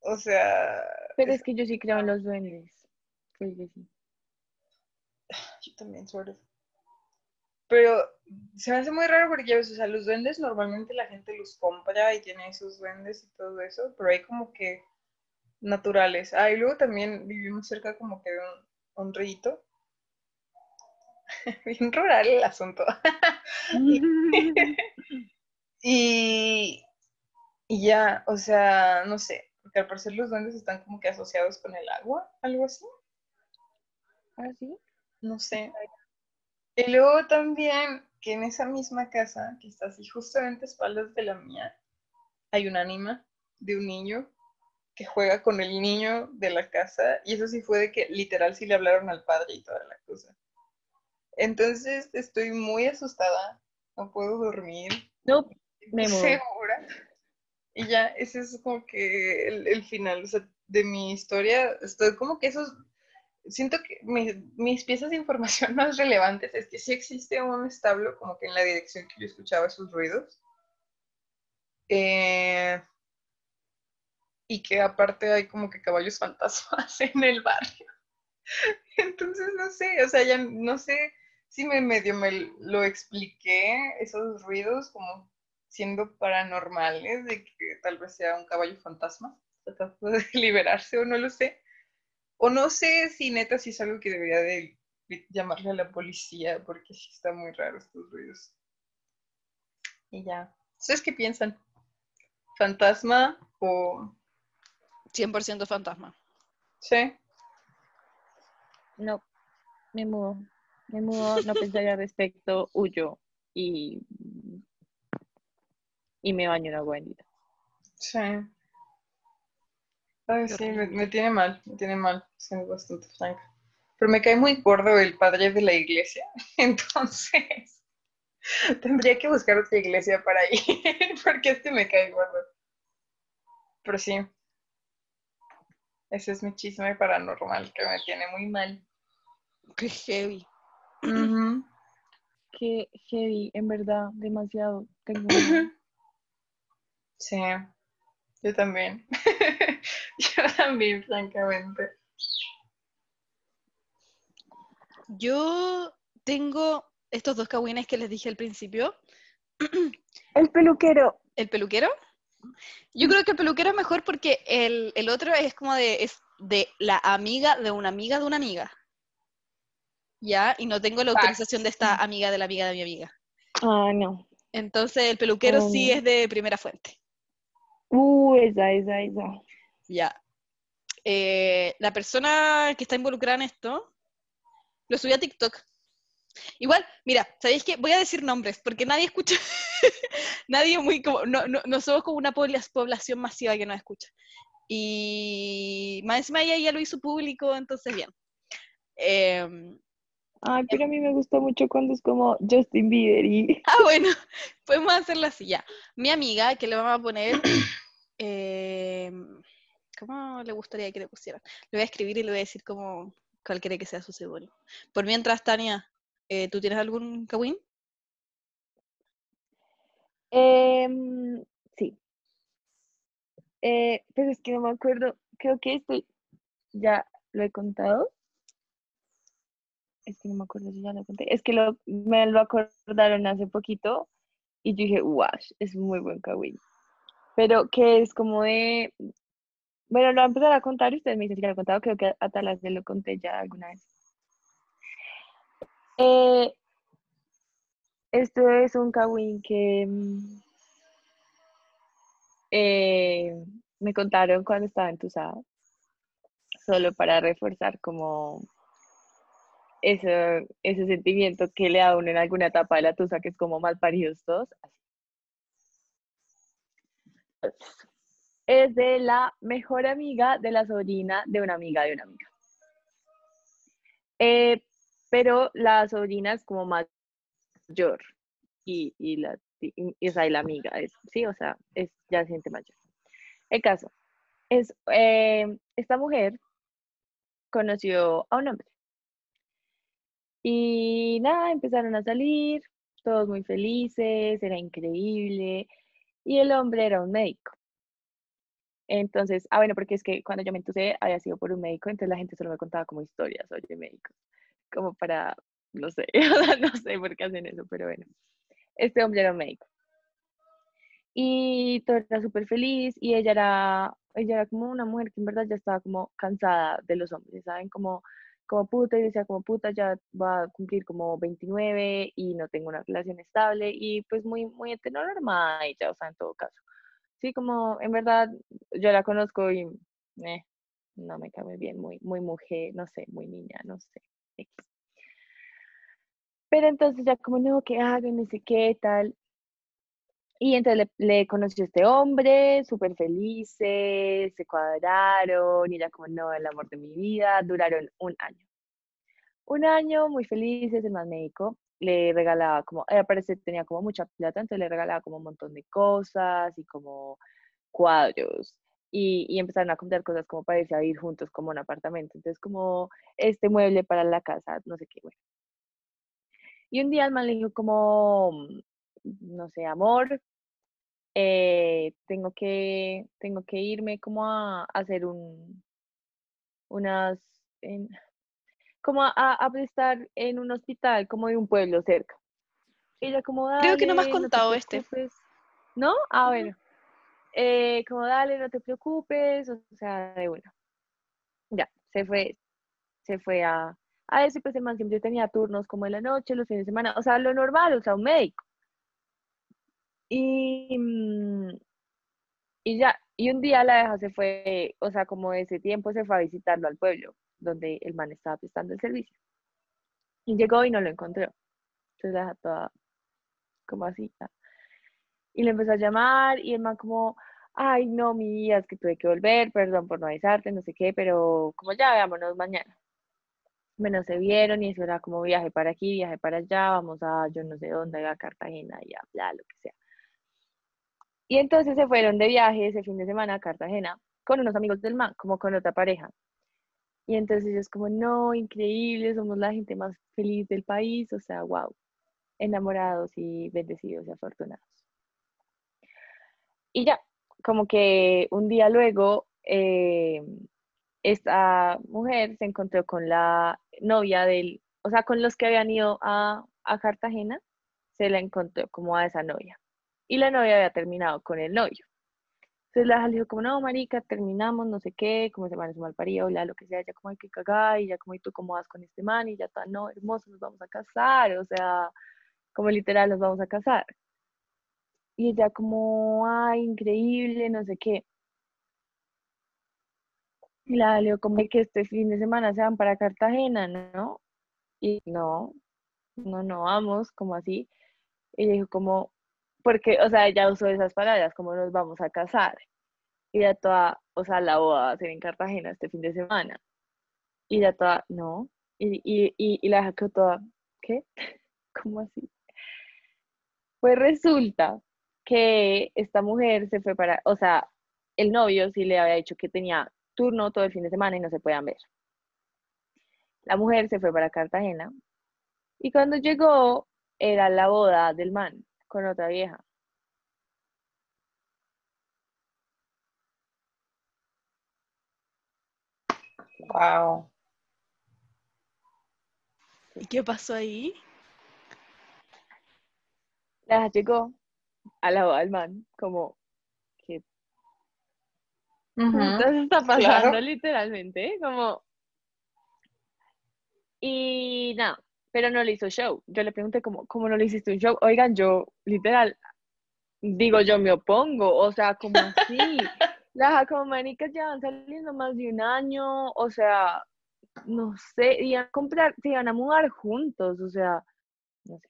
O sea, Pero es- es que yo sí creo en los duendes. Sí, sí, sí. Yo también, sort. Pero se me hace muy raro porque, o sea, los duendes normalmente la gente los compra y tiene esos duendes y todo eso, pero hay como que naturales. Ah, y luego también vivimos cerca como que de un, un rito. Bien rural el asunto. Y, y ya, o sea, no sé, porque al parecer los duendes están como que asociados con el agua, algo así, ¿Ah? No sé. Y luego también que en esa misma casa, que está así justamente a espaldas de la mía, hay un ánima de un niño que juega con el niño de la casa, y eso sí fue de que literal sí le hablaron al padre y toda la cosa. Entonces estoy muy asustada, no puedo dormir, No, me segura. Y ya, ese es como que el, el final o sea, de mi historia. Estoy como que esos. Siento que mi- mis piezas de información más relevantes es que sí existe un establo, como que en la dirección que yo escuchaba esos ruidos. Eh, y que aparte hay como que caballos fantasmas en el barrio. Entonces, no sé, o sea, ya no sé si me medio me lo expliqué, esos ruidos como siendo paranormales, de que tal vez sea un caballo fantasma tratando de liberarse o no lo sé. O no sé si neta si es algo que debería de llamarle a la policía porque sí está muy raro estos ruidos. Y ya. ¿Ustedes qué piensan? ¿Fantasma o...? 100% fantasma. Sí. No, me mudo. Me mudo, no pensaría al respecto, huyo y, y me baño en agua bendita. Sí. Ay, sí, me, me tiene mal, me tiene mal, siendo bastante franca. Pero me cae muy gordo el padre de la iglesia, entonces tendría que buscar otra iglesia para ir, porque este me cae gordo. Pero sí, ese es mi chisme paranormal que me tiene muy mal. Qué heavy. Ujú. Qué heavy, en verdad, demasiado. Tengo. Sí, yo también. Yo también, francamente. Yo tengo estos dos cagüines que les dije al principio. El peluquero. ¿El peluquero? Yo creo que el peluquero es mejor porque el, el otro es como de, es de la amiga de una amiga de una amiga. ¿Ya? Y no tengo la Facts. autorización de esta amiga de la amiga de mi amiga. Ah, no. Entonces el peluquero Oh, sí no. es de primera fuente. Uh, esa, esa, esa. Ya. Eh, la persona que está involucrada en esto lo subió a TikTok. Igual, mira, ¿sabéis qué? Voy a decir nombres, porque nadie escucha. nadie muy como. No, no, no somos como una pobla- población masiva que nos escucha. Y más encima ella ya lo hizo público, entonces bien. Em, Ay, pero a mí me gusta mucho cuando es como Justin Bieber y... ah, bueno, podemos hacerlo así ya. Mi amiga, que le vamos a poner. em, ¿Cómo le gustaría que le pusieran? Le voy a escribir y le voy a decir como cuál quiere que sea su seudónimo. Por mientras, Tania, eh, ¿tú tienes algún kawin? Em, sí. Eh, pero es que no me acuerdo. Creo que estoy... Ya lo he contado. es que no me acuerdo si ya lo conté, es que me lo acordaron hace poquito y yo dije, wash, es muy buen kawaii. Pero que es como de, bueno, lo voy a empezar a contar y ustedes me dicen si lo he contado, creo que a Talas se lo conté ya alguna vez. Eh, esto es un kawaii que mm, eh, me contaron cuando estaba entusada, solo para reforzar como ese, ese sentimiento que le da uno en alguna etapa de la tusa, que es como mal paridos todos. Es de la mejor amiga de la sobrina de una amiga de una amiga. Eh, pero la sobrina es como mayor y, y la, y, la amiga, es, sí, o sea, es ya gente mayor. El caso es, eh, esta mujer conoció a un hombre y nada, empezaron a salir, todos muy felices, era increíble. Y el hombre era un médico. Entonces, ah, bueno, porque es que cuando yo me entusé había sido por un médico, entonces la gente solo me contaba como historias, oye, médicos, como para, no sé, no sé por qué hacen eso, pero bueno. Este hombre era un médico. Y todo era súper feliz y ella era, ella era como una mujer que en verdad ya estaba como cansada de los hombres, ¿saben? Como como puta y decía como puta ya va a cumplir como 29 y no tengo una relación estable y pues muy, muy heteronormada ya, o sea, en todo caso. Sí, como en verdad yo la conozco y eh, no me cabe bien, muy, muy mujer, no sé, muy niña, no sé. Pero entonces ya como no, que hagan, no sé qué, tal. Y entonces le, le conoció a este hombre, súper felices, se cuadraron, y ella como, no, el amor de mi vida, duraron un año. Un año muy felices, el más médico le regalaba como, eh, parece tenía como mucha plata, entonces le regalaba como un montón de cosas y como cuadros. Y, y empezaron a comprar cosas como para a vivir juntos como un apartamento. Entonces como este mueble para la casa, no sé qué, bueno. Y un día el man le dijo como, no sé, amor, eh, tengo que, tengo que irme como a, hacer un, unas, como a, a, prestar en un hospital como de un pueblo cerca. Ella como, Creo que no me has contado este. ¿No? Ah, bueno. Eh, como, dale, no te preocupes, o sea, de bueno. Ya, se fue, se fue a, a eso, pues el man siempre tenía turnos como en la noche, los fines de semana, o sea, lo normal, o sea, un médico. Y, mm, y ya, y un día la deja se fue, o sea, como ese tiempo se fue a visitarlo al pueblo, donde el man estaba prestando el servicio. Y llegó y no lo encontró. Entonces la toda como así. Y le empezó a llamar y el man como, ay, no, mi vida, es que tuve que volver, perdón por no avisarte, no sé qué, pero como ya, veámonos mañana. Bueno, se vieron y eso era como viaje para aquí, viaje para allá, vamos a yo no sé dónde, a Cartagena y a bla, lo que sea. Y entonces se fueron de viaje ese fin de semana a Cartagena con unos amigos del man, como con otra pareja. Y entonces ellos como, no, increíble, somos la gente más feliz del país, o sea, wow, enamorados y bendecidos y afortunados. Y ya, como que un día luego, eh, esta mujer se encontró con la novia del, o sea, con los que habían ido a, a Cartagena, se la encontró como a esa novia y la novia había terminado con el novio. Entonces la le dijo como, no, marica, terminamos, no sé qué, como se van a mal parido, la lo que sea, ya como hay que cagar, y ya como, ¿y tú cómo vas con este man? Y ya está, no, hermoso, nos vamos a casar, o sea, como literal, nos vamos a casar. Y ella como, ay, increíble, no sé qué. Y la le como que este fin de semana se van para Cartagena, ¿no? Y no, no, no vamos, como así. Y ella dijo como, porque, o sea, ella usó esas palabras, como nos vamos a casar. Y ya toda, o sea, la boda va a ser en Cartagena este fin de semana. Y ya toda, no. Y, y, y, la quedó toda, ¿qué? ¿Cómo así? Pues resulta que esta mujer se fue para, o sea, el novio sí le había dicho que tenía turno todo el fin de semana y no se podían ver. La mujer se fue para Cartagena y cuando llegó era la boda del man con otra vieja. Wow. ¿Y qué pasó ahí? La hija llegó a la del man, como, ¿qué Ujú. putas está pasando claro. literalmente? Como... Y nada, pero no le hizo show. Yo le pregunté como, ¿cómo no le hiciste un show? Oigan, yo literal, digo, yo me opongo, o sea, como así. Las jacomanicas ya van saliendo más de un año, o sea, no sé, iban a comprar, se iban a mudar juntos, o sea, no sé.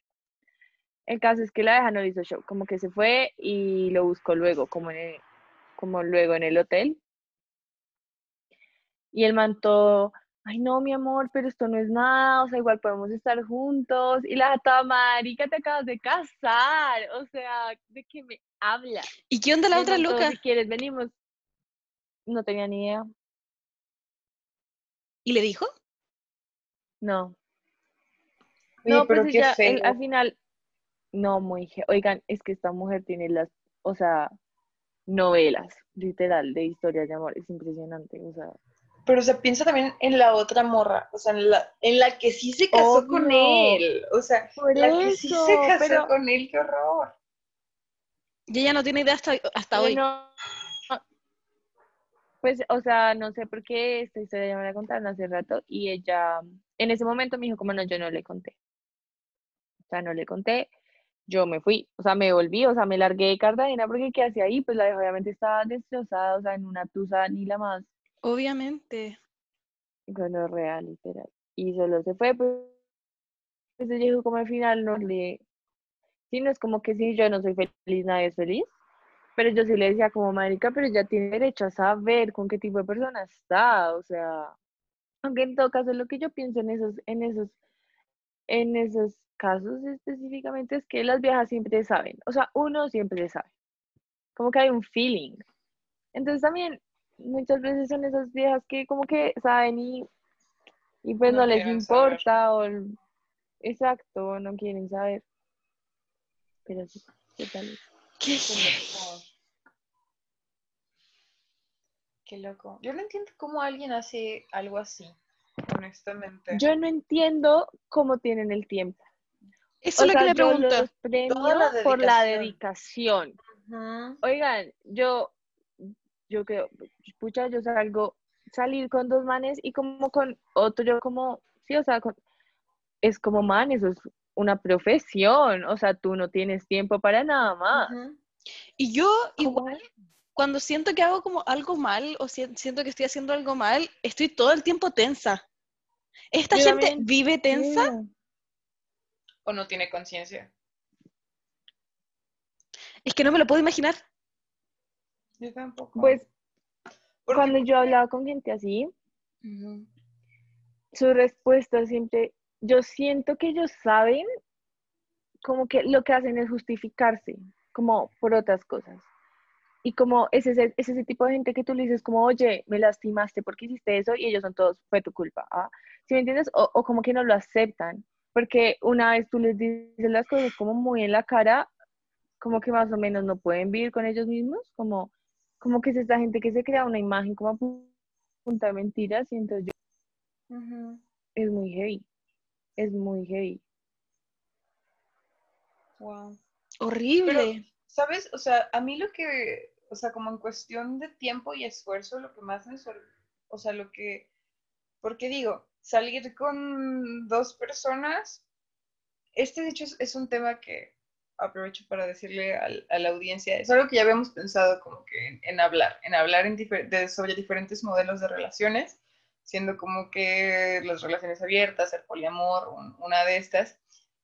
El caso es que la vieja no le hizo show, como que se fue y lo buscó luego, como, en el- como luego en el hotel. Y el man todo, ay no, mi amor, pero esto no es nada, o sea, igual podemos estar juntos. Y la toda marica, te acabas de casar, o sea, ¿de qué me hablas? ¿Y qué onda la otra todo, loca? Si quieres, venimos. No tenía ni idea, ¿Y le dijo? no. Oye, No, pero pues qué ella, él, feo. al final, no, muy, oigan, es que esta mujer tiene las, o sea, novelas, literal, de historias de amor, es impresionante, o sea, Pero se piensa también en la otra morra, o sea, en la, en la que sí se casó con él. O sea, por la que sí se casó pero, con él, qué horror. Y ella no tiene idea hasta, hasta hoy. no, pues, o sea, no sé por qué esta historia ya me la contaron hace rato y ella, en ese momento me dijo, como no, yo no le conté, o sea, no le conté, yo me fui, o sea, me volví, o sea, me largué de Cartagena porque qué hacía ahí, pues la vieja obviamente estaba destrozada, o sea, en una tusa ni la más Obviamente. real, literal. Y solo se fue, pues, pues dijo como al final no le, sí, no es como que si yo no soy feliz, nadie es feliz, pero yo sí le decía como marica, pero ella tiene derecho a saber con qué tipo de persona está, o sea, aunque en todo caso lo que yo pienso en esos, en esos, en esos casos específicamente es que las viejas siempre saben, o sea, uno siempre sabe, como que hay un feeling. Entonces también muchas veces son esas viejas que como que saben y, y pues No no, les saber. importa o el- exacto, no quieren saber. Pero sí, ¿qué tal? Qué Qué loco. Yo no entiendo cómo alguien hace algo así, honestamente. Yo no entiendo cómo tienen el tiempo. Eso O es lo sea, que yo pregunto. los premio la por la dedicación. Oigan, yo, yo creo, pucha, yo salgo, salir con dos manes y como con otro, yo como, sí, o sea, con- es como man, eso es una profesión, o sea, tú no tienes tiempo para nada más. Y yo ¿Cómo? igual, cuando siento que hago como algo mal o si- siento que estoy haciendo algo mal, estoy todo el tiempo tensa. ¿Esta Yo gente también. vive tensa? O no tiene conciencia. Es que no me lo puedo imaginar. Yo tampoco. Pues cuando yo hablaba con gente así, Ujú. su respuesta siempre, yo siento que ellos saben como que lo que hacen es justificarse, como por otras cosas. Y como es ese, es ese tipo de gente que tú le dices como, oye, me lastimaste porque hiciste eso y ellos son todos, fue tu culpa. ¿ah? ¿Sí me entiendes? O, o como que no lo aceptan, porque una vez tú les dices las cosas como muy en la cara, como que más o menos no pueden vivir con ellos mismos, como, como que es esta gente que se crea una imagen como a pu- punta de mentiras, siento yo, es muy heavy, es muy heavy. Wow. Horrible. ¿Sabes? O sea, a mí lo que, o sea, como en cuestión de tiempo y esfuerzo, lo que más me sor- o sea, lo que, porque digo, salir con dos personas, este de hecho es, es un tema que aprovecho para decirle al- a la audiencia, es algo que ya habíamos pensado como que en, en hablar, en hablar en difer- de- sobre diferentes modelos de relaciones, siendo como que las relaciones abiertas, el poliamor, un- una de estas.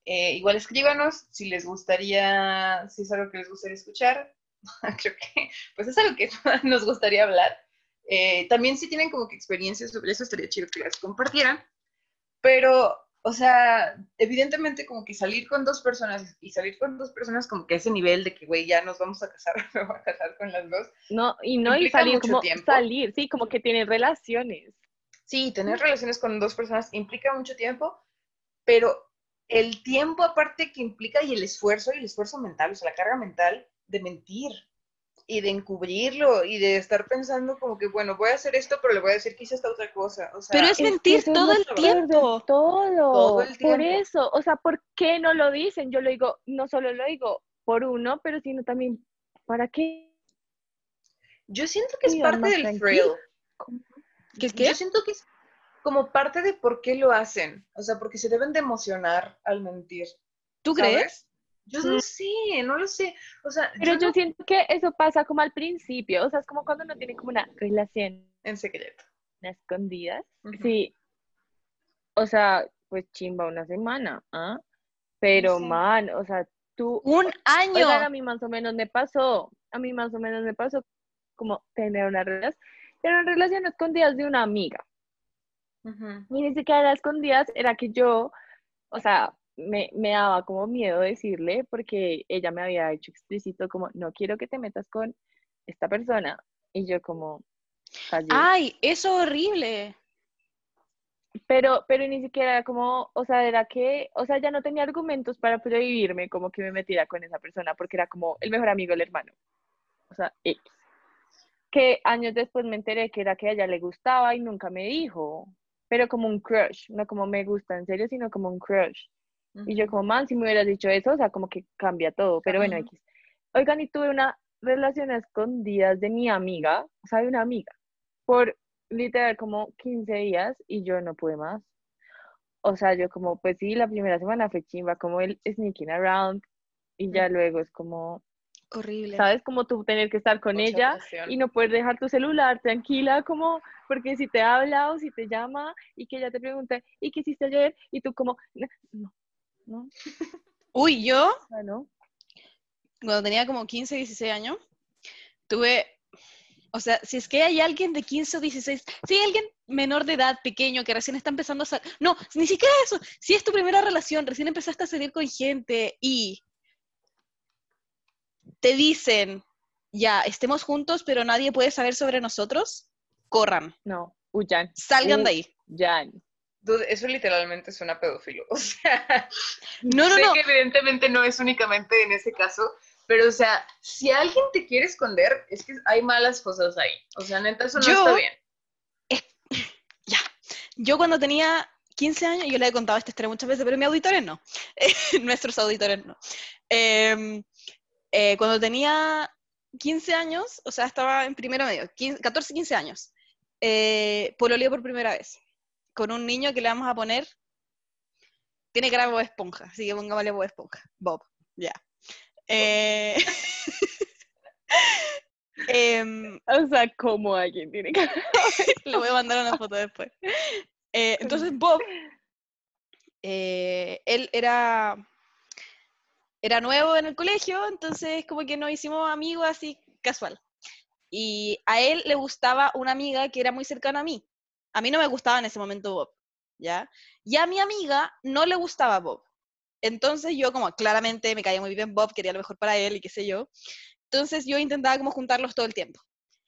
Eh, igual escríbanos si les gustaría, si es algo que les gustaría escuchar. Creo que pues es algo que nos gustaría hablar. Eh, también si tienen como que experiencias sobre eso, estaría chido que las compartieran. Pero, o sea, evidentemente como que salir con dos personas y salir con dos personas como que ese nivel de que, güey, ya nos vamos a casar, me voy a casar con las dos. No, y no, y salir mucho como tiempo. salir, sí, como que tienen relaciones. Sí, tener relaciones con dos personas implica mucho tiempo, pero el tiempo aparte que implica y el esfuerzo y el esfuerzo mental, o sea, la carga mental de mentir. Y de encubrirlo y de estar pensando como que, bueno, voy a hacer esto, pero le voy a decir que hice esta otra cosa. O sea, Pero es mentir es todo el tiempo. Todo, Todo el por tiempo. eso, o sea, ¿por qué no lo dicen? Yo lo digo, no solo lo digo por uno, pero sino también, ¿para qué? yo siento que es parte del thrill. ¿Qué qué? Yo siento que es como parte de por qué lo hacen. O sea, porque se deben de emocionar al mentir. ¿Tú crees? Yo no sé, no lo sé. O sea, Pero yo yo no- siento que eso pasa como al principio, o sea, es como cuando uno tiene como una relación en secreto. a escondidas. Ujú. Sí, o sea, pues chimba una semana, ¿ah? Pero, sé. man, o sea, tú, Un año. A mí más o menos me pasó, a mí más o menos me pasó como tener una relación, pero una relación escondidas de una amiga. Ujú. Y ni siquiera era escondidas, era que yo, o sea, me, me daba como miedo decirle porque ella me había hecho explícito como, no quiero que te metas con esta persona. Y yo como. Ay, eso es horrible. Pero, pero ni siquiera era como, o sea, era que, o sea, ya no tenía argumentos para prohibirme como que me metiera con esa persona, porque era como el mejor amigo del hermano. O sea, X. Que años después me enteré que era que a ella le gustaba y nunca me dijo, pero como un crush, no como me gusta en serio, sino como un crush. Y yo como, man, si me hubieras dicho eso, o sea, como que cambia todo, pero bueno. X. Oigan, y tuve una relación a escondidas de mi amiga, o sea, de una amiga, por literal como 15 días y yo no pude más. O sea, yo como, pues sí, la primera semana fue chimba, como el sneaking around, y ya luego es como, Horrible. ¿sabes? Como tú tener que estar con Mucha ella presión. y no poder dejar tu celular tranquila, como, porque si te habla o si te llama y que ella te pregunta, ¿y qué hiciste ayer? Y tú como, no, no, no, Uy, yo, cuando tenía como 15, 16 años, tuve, o sea, si es que hay alguien de 15 o 16, si hay alguien menor de edad, pequeño, que recién está empezando a salir, no, ni siquiera eso, si es tu primera relación, recién empezaste a salir con gente y te dicen, ya, estemos juntos, pero nadie puede saber sobre nosotros, corran, No, huyan, salgan de ahí. huyan. Dude, eso literalmente suena pedófilo. O sea, No, no, sé no, que evidentemente no es únicamente en ese caso, pero o sea, si alguien te quiere esconder, es que hay malas cosas ahí. O sea, neta, eso no Yo- está bien. ya. Yo cuando tenía 15 años, yo le he contado esta historia muchas veces, pero mis auditores no. Nuestros auditores no. Em, eh, cuando tenía 15 años, o sea, estaba en primero medio, 15 14, 15 años, eh, pololeé por primera vez con un niño que le vamos a poner, tiene cara de Bob Esponja, así que pongámosle Bob Esponja, Bob, ya. Eh, em, O sea, como alguien tiene que... Le voy a mandar una foto después. Eh, entonces Bob, eh, él era, era nuevo en el colegio, entonces como que nos hicimos amigos así casual. Y a él le gustaba una amiga que era muy cercana a mí. A mí no me gustaba en ese momento Bob, ¿ya? Y a mi amiga no le gustaba Bob. Entonces yo como claramente me caía muy bien Bob, quería lo mejor para él y qué sé yo. Entonces yo intentaba como juntarlos todo el tiempo.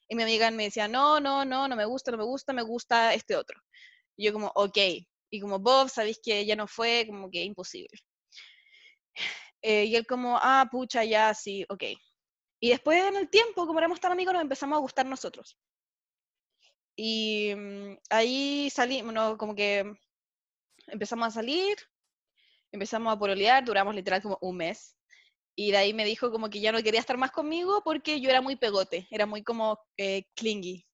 Y mi amiga me decía, no, no, no, no me gusta, no me gusta, me gusta este otro. Y yo como, ok. Y como, Bob, sabéis que ya no fue, como que imposible. Eh, y él como, ah, pucha, ya, sí, ok. Y después en el tiempo, como éramos tan amigos, nos empezamos a gustar nosotros. Y mm, ahí salimos, no, como que empezamos a salir, empezamos a pololear, duramos literal como un mes. Y de ahí me dijo como que ya no quería estar más conmigo porque yo era muy pegote, era muy como eh, clingy,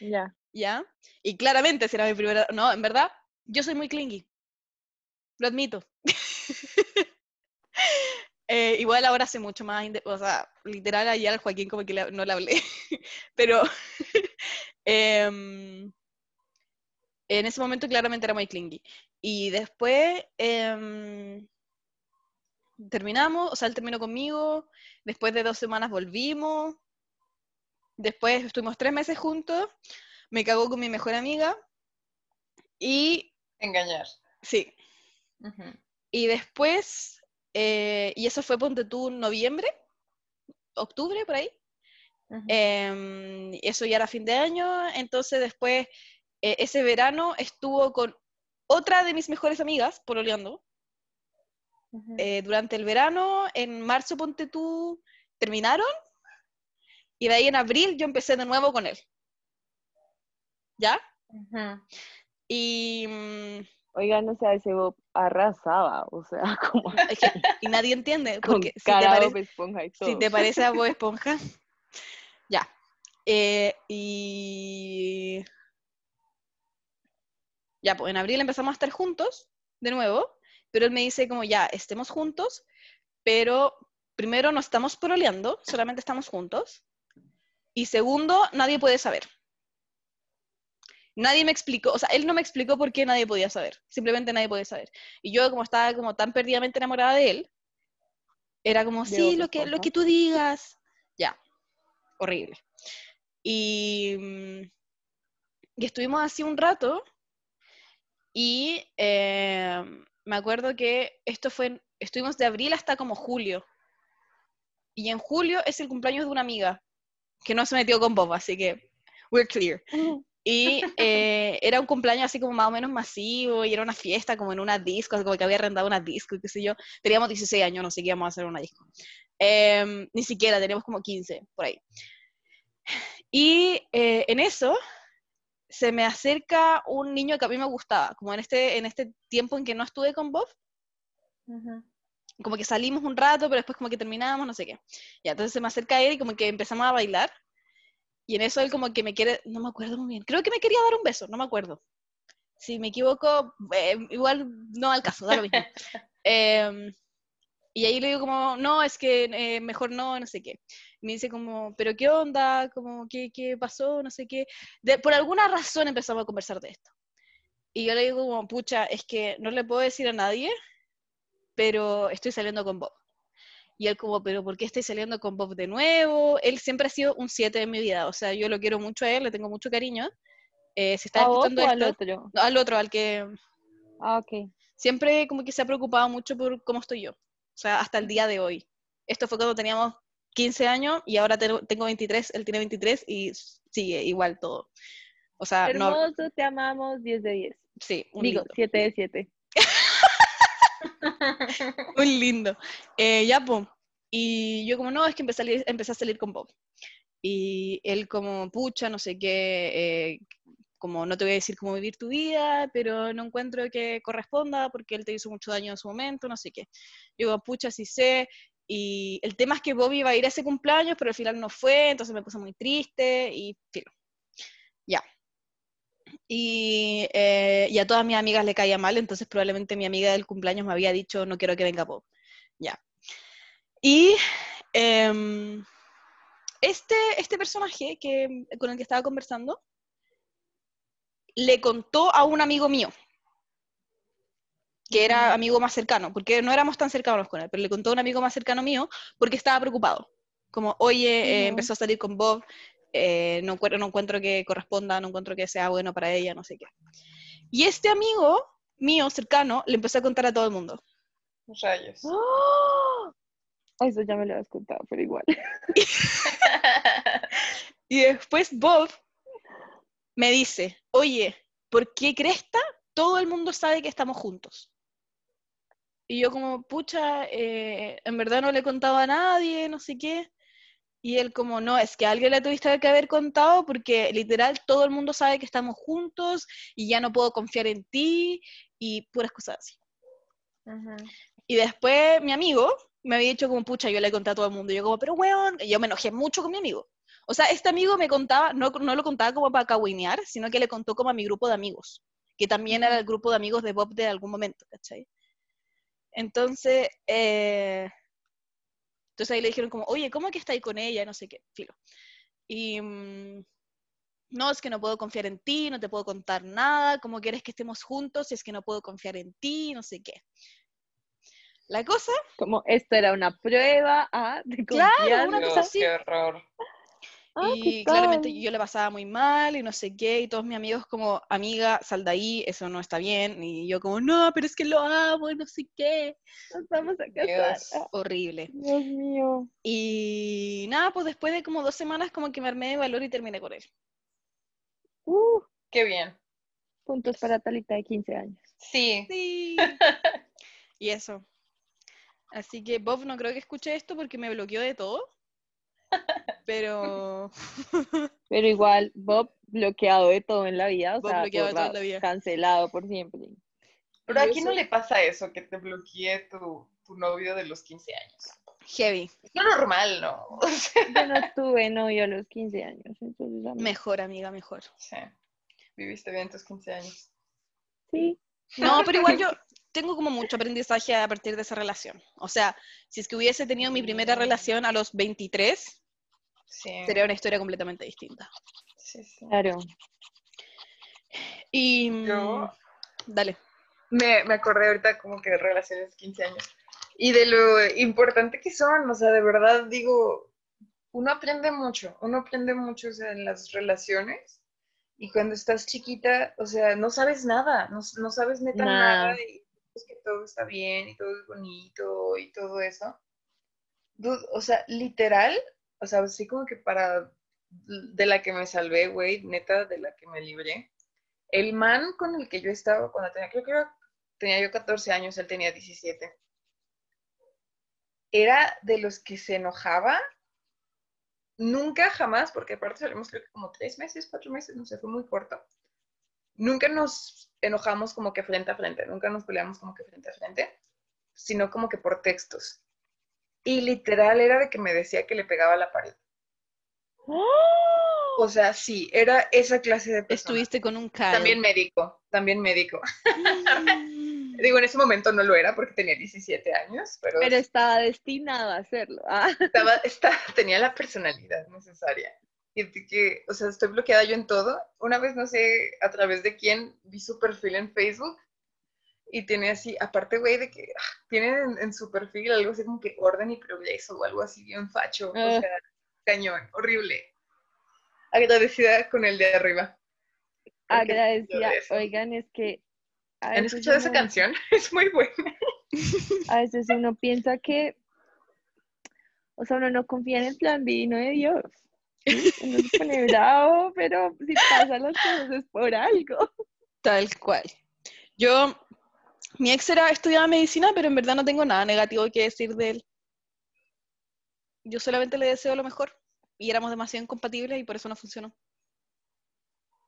Ya. ¿ya? Y claramente será mi primera... No, en verdad, yo soy muy clingy. Lo admito. Eh, igual ahora sé mucho más, o sea, literal ayer al Joaquín como que le- no le hablé, pero em, en ese momento claramente era muy clingy. Y después em, terminamos, o sea, él terminó conmigo, después de dos semanas volvimos, después estuvimos tres meses juntos, me cagó con mi mejor amiga y Engañar. sí, y después, eh, y eso fue ponte tú noviembre, octubre, por ahí. Em, eso ya era fin de año, entonces después, eh, ese verano estuvo con otra de mis mejores amigas, pololeando, eh, durante el verano, en marzo, ponte tú, terminaron, Y de ahí en abril yo empecé de nuevo con él. ¿Ya? Y, mm, Oigan, o sea, ese Bob arrasaba, o sea, como es que- y nadie entiende, con porque si te, parece, Bob Esponja y todo. si te parece a Bob Esponja. Ya. Eh, y. Ya, pues en abril empezamos a estar juntos, de nuevo, pero él me dice como ya, estemos juntos, pero primero no estamos proleando, solamente estamos juntos. Y segundo, nadie puede saber. Nadie me explicó, o sea, él no me explicó por qué nadie podía saber, simplemente nadie podía saber. Y yo como estaba como tan perdidamente enamorada de él, era como, De sí, lo que, lo que tú digas. Ya, horrible. Y, mm, y estuvimos así un rato y eh, me acuerdo que esto fue, estuvimos de abril hasta como julio. Y en julio es el cumpleaños de una amiga que no se metió con Bob, así que we're clear. Y eh, era un cumpleaños así como más o menos masivo y era una fiesta como en una disco, como que había arrendado una disco, qué sé yo. Teníamos 16 años, no sé qué íbamos a hacer una disco. Em, ni siquiera, teníamos como 15, por ahí. Y eh, en eso se me acerca un niño que a mí me gustaba, como en este, en este tiempo en que no estuve con Bob, Ujú. como que salimos un rato, pero después como que terminábamos, no sé qué. Ya, entonces se me acerca él y como que empezamos a bailar. Y en eso él como que me quiere, no me acuerdo muy bien, creo que me quería dar un beso, no me acuerdo. Si me equivoco, eh, igual no al caso, da lo mismo. Em, y ahí le digo como, no, es que eh, mejor no, no sé qué. Me dice como, pero ¿qué onda? Como, ¿qué, qué pasó? No sé qué. De- por alguna razón empezamos a conversar de esto. Y yo le digo como, pucha, es que no le puedo decir a nadie, pero estoy saliendo con Bob. Y él como, pero ¿por qué estoy saliendo con Bob de nuevo? Él siempre ha sido un 7 en mi vida, o sea, yo lo quiero mucho a él, le tengo mucho cariño. Eh, si está ¿A vos escuchando o al esto- otro? no, al otro, al que Ah, ok. siempre como que se ha preocupado mucho por cómo estoy yo. O sea, hasta el día de hoy. Esto fue cuando teníamos 15 años y ahora tengo tengo 23, él tiene 23 y sigue igual todo. O sea, no, Hermoso, te amamos, 10 de 10. sí, un Digo, lindo. 7 de 7. Un lindo. Eh, ya, pues. Y yo como, no, es que empecé a, salir, empecé a salir con Bob. Y él como, pucha, no sé qué, eh, como no te voy a decir cómo vivir tu vida, pero no encuentro que corresponda porque él te hizo mucho daño en su momento, no sé qué. Yo digo, pucha, sí sé. Y el tema es que Bob iba a ir a ese cumpleaños, pero al final no fue, entonces me puse muy triste y filo. Ya. Y, eh, a todas mis amigas le caía mal, entonces probablemente mi amiga del cumpleaños me había dicho, no quiero que venga Bob. Ya. Y em, este, este personaje que, con el que estaba conversando le contó a un amigo mío, que era amigo más cercano, porque no éramos tan cercanos con él, pero le contó a un amigo más cercano mío porque estaba preocupado. Como, oye, eh, empezó a salir con Bob, eh, no, encuentro, no encuentro que corresponda, no encuentro que sea bueno para ella, no sé qué. Y este amigo mío cercano le empezó a contar a todo el mundo. Rayos. ¡Ah! Eso ya me lo has contado, pero igual. Y después Bob me dice, oye, ¿por qué cresta todo el mundo sabe que estamos juntos? Y yo como, pucha, eh, en verdad no le he contado a nadie, no sé qué. Y él como, no, es que a alguien le tuviste que haber contado porque literal todo el mundo sabe que estamos juntos y ya no puedo confiar en ti y puras cosas así. Y después mi amigo me había dicho como, pucha, yo le conté a todo el mundo. Y yo como, pero weón, y yo me enojé mucho con mi amigo. O sea, este amigo me contaba, no, no lo contaba como para cagüinear, sino que le contó como a mi grupo de amigos, que también era el grupo de amigos de Bob de algún momento, ¿cachai? Entonces, eh, entonces ahí le dijeron como, oye, ¿cómo que estáis con ella? No sé qué, filo. Y mm, no, es que no puedo confiar en ti, no te puedo contar nada, ¿cómo quieres que estemos juntos si es que no puedo confiar en ti? No sé qué. La cosa Como esto era una prueba ah, de Claro, confianza. una cosa Dios, así. qué horror. Ah, y ¿qué claramente yo le pasaba muy mal y no sé qué, y todos mis amigos como, amiga, sal de ahí, eso no está bien, y yo como, no, pero es que lo amo, y no sé qué, Nos vamos a casar. Dios. Horrible. Dios mío. Y nada, pues después de como dos semanas como que me armé de valor y terminé con él. Uh, Qué bien. puntos para Talita de 15 años. Sí. Sí. y eso. Así que Bob no creo que escuche esto porque me bloqueó de todo. Pero Pero igual, Bob bloqueado de todo en la vida, o Bob sea, bloqueado de todo en la vida. cancelado por siempre. Pero a Yo quién no le pasa eso, que te bloquee tu, tu novio de los 15 años. heavy. Es lo normal, ¿no? O sea, Yo no tuve novio a los 15 años, entonces Mejor, amiga, mejor. sí. Viviste bien tus 15 años. sí. No, pero igual yo tengo como mucho aprendizaje a partir de esa relación. O sea, si es que hubiese tenido mi primera relación a los 23, Sí. sería una historia completamente distinta. sí, sí. Claro. Y... mm, Yo- Dale. Me, me acordé ahorita como que de relaciones de 15 años. Y de lo importante que son, o sea, de verdad digo, uno aprende mucho, uno aprende mucho o sea, en las relaciones. Y cuando estás chiquita, o sea, no sabes nada, no, no sabes neta Nada. nada. Y es que todo está bien y todo es bonito y todo eso. Dude, o sea, literal, o sea, así como que para de la que me salvé, güey, neta, de la que me libré. El man con el que yo estaba cuando tenía, creo que era- tenía yo 14 años, él tenía 17. Era de los que se enojaba. Nunca, jamás, porque aparte salimos creo que como tres meses, cuatro meses, no sé, fue muy corto. Nunca nos enojamos como que frente a frente, nunca nos peleamos como que frente a frente, sino como que por textos. Y literal era de que me decía que le pegaba a la pared. O sea, sí, era esa clase de persona. Estuviste con un Kyle. También médico, también médico. Digo, en ese momento no lo era porque tenía 17 años, pero, Pero estaba destinado a hacerlo. Ah, estaba, estaba- tenía la personalidad necesaria. Y que, o sea, estoy bloqueada yo en todo. Una vez, no sé a través de quién, vi su perfil en Facebook y tiene así, aparte, güey, de que ah, tiene en, en su perfil algo así como que orden y progreso o algo así bien facho. O Ah. sea, cañón, horrible. Agradecida con el de arriba. Agradecida. Oigan, es que. ¿Han escuchado esa canción? Es muy buena. A veces uno piensa que. O sea, uno no confía en el plan divino de Dios. Uno se pone bravo, pero si pasan las cosas es por algo. Tal cual. Yo, mi ex era estudiaba medicina, pero en verdad no tengo nada negativo que decir de él. Yo solamente le deseo lo mejor y éramos demasiado incompatibles y por eso no funcionó.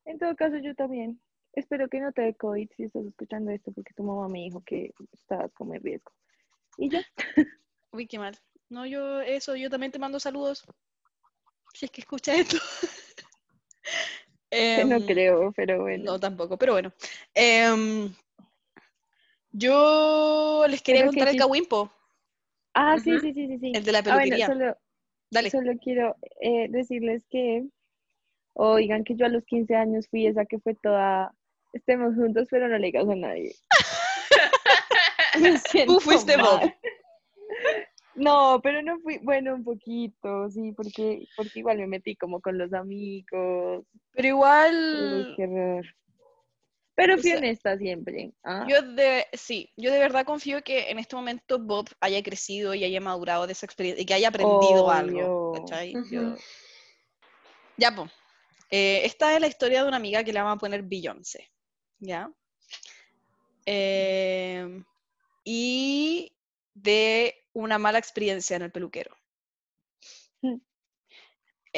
En todo caso, yo también. Espero que no te dé COVID si estás escuchando esto, porque tu mamá me dijo que estabas como en riesgo. Y ya. Uy, qué mal. No, yo, eso, yo también te mando saludos. Si es que escucha esto. No Em, creo, pero bueno. No, tampoco, pero bueno. Em, yo les quería qué contar el chis- Kawimpo, Ah, sí, sí, sí, sí, sí. el de la Ah, bueno, peluquería. solo, Dale. solo quiero eh, decirles que, oigan, que yo a los 15 años fui esa que fue toda, estemos juntos, pero no le digas a nadie. Siento fuiste mal. No, pero no fui, bueno, un poquito, sí, porque, porque igual me metí como con los amigos. Pero Uy, igual, qué horror. Pero O fui sea, honesta siempre. ¿ah? yo de, sí, yo de verdad confío que en este momento Bob haya crecido y haya madurado de esa experiencia y que haya aprendido algo. Ya, pues. esta es la historia de una amiga que le vamos a poner Beyoncé. ¿Ya? Em, y de una mala experiencia en el peluquero.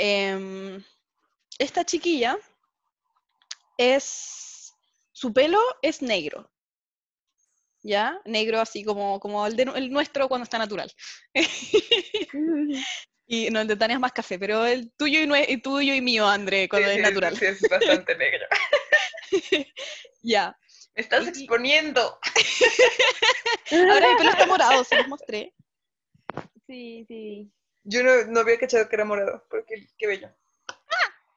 Em, esta chiquilla es. Su pelo es negro. ¿Ya? Negro así como, como el, de, el nuestro cuando está natural. Y no, el de Tania es más café, pero el tuyo y, nue- y tuyo y mío, André, cuando Sí, es sí, natural. Sí, es bastante negro. Ya. Me estás Y- exponiendo. Ahora mi pelo está morado, se los mostré. Sí, sí. Yo no, no había cachado que era morado, porque qué bello.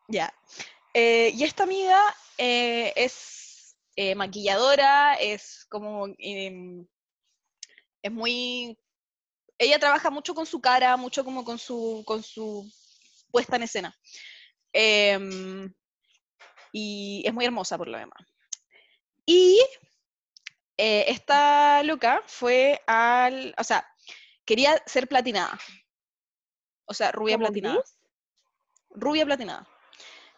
Ya. Eh, y esta amiga eh, es eh, maquilladora, es como. em, es muy. Ella trabaja mucho con su cara, mucho como con su, con su puesta en escena. Em, y es muy hermosa por lo demás. Y eh, esta loca fue al. O sea, quería ser platinada. O sea, rubia ¿Como platinada rubia platinada.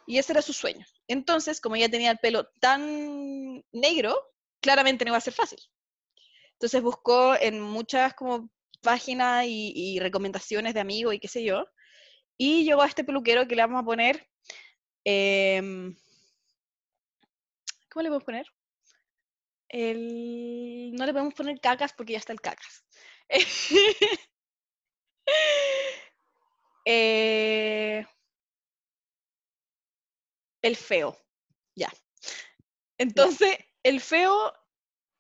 Y ese era su sueño. Entonces, como ella tenía el pelo tan negro, claramente no iba a ser fácil. Entonces buscó en muchas como páginas y, recomendaciones de amigos y qué sé yo, Y llegó a este peluquero que le vamos a poner. em, ¿Cómo le podemos poner? No le podemos poner cacas porque ya está el cacas. Eh, el feo, ya. Entonces, el feo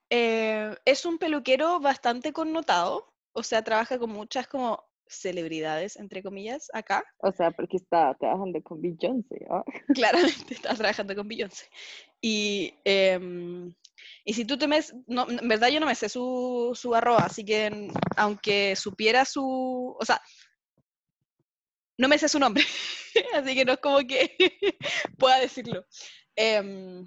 eh, es un peluquero bastante connotado, o sea, trabaja con muchas como celebridades, entre comillas, acá. O sea, porque está trabajando con Beyoncé, ¿ah? Claramente está trabajando con Beyoncé. Y, em, y si tú te mes, no, en verdad yo no me sé su, su arroba, así que aunque supiera su, o sea, no me sé su nombre, así que no es como que pueda decirlo. Em,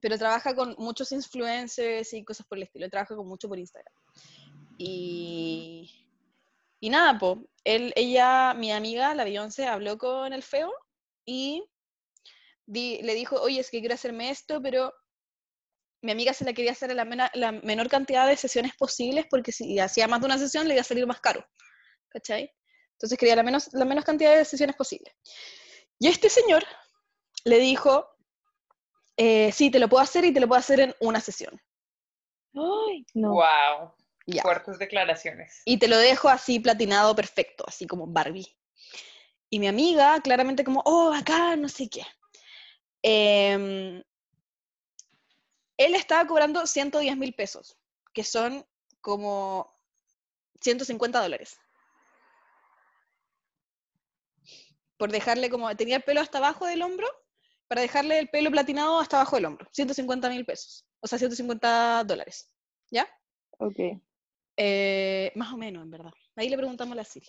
pero trabaja con muchos influencers y cosas por el estilo, trabaja con mucho por Instagram. Y, y nada, po, él, ella, mi amiga, la Beyoncé, habló con el feo y di- le dijo, oye, es que quiero hacerme esto, pero mi amiga se la quería hacer la, mena- la menor cantidad de sesiones posibles porque si hacía más de una sesión le iba a salir más caro, ¿cachai? Entonces quería la menos, la menos cantidad de sesiones posible. Y este señor le dijo, eh, sí, te lo puedo hacer y te lo puedo hacer en una sesión. Ay, no. Wow. Ya. Fuertes declaraciones. Y te lo dejo así platinado perfecto, así como Barbie. Y mi amiga, claramente como, oh, acá, no sé qué. Em, él estaba cobrando 110 mil pesos, que son como 150 dólares. Por dejarle como, tenía el pelo hasta abajo del hombro, para dejarle el pelo platinado hasta abajo del hombro. 150 mil pesos, o sea, 150 dólares. ¿Ya? Ok. Eh, más o menos, en verdad. Ahí le preguntamos a la Siri.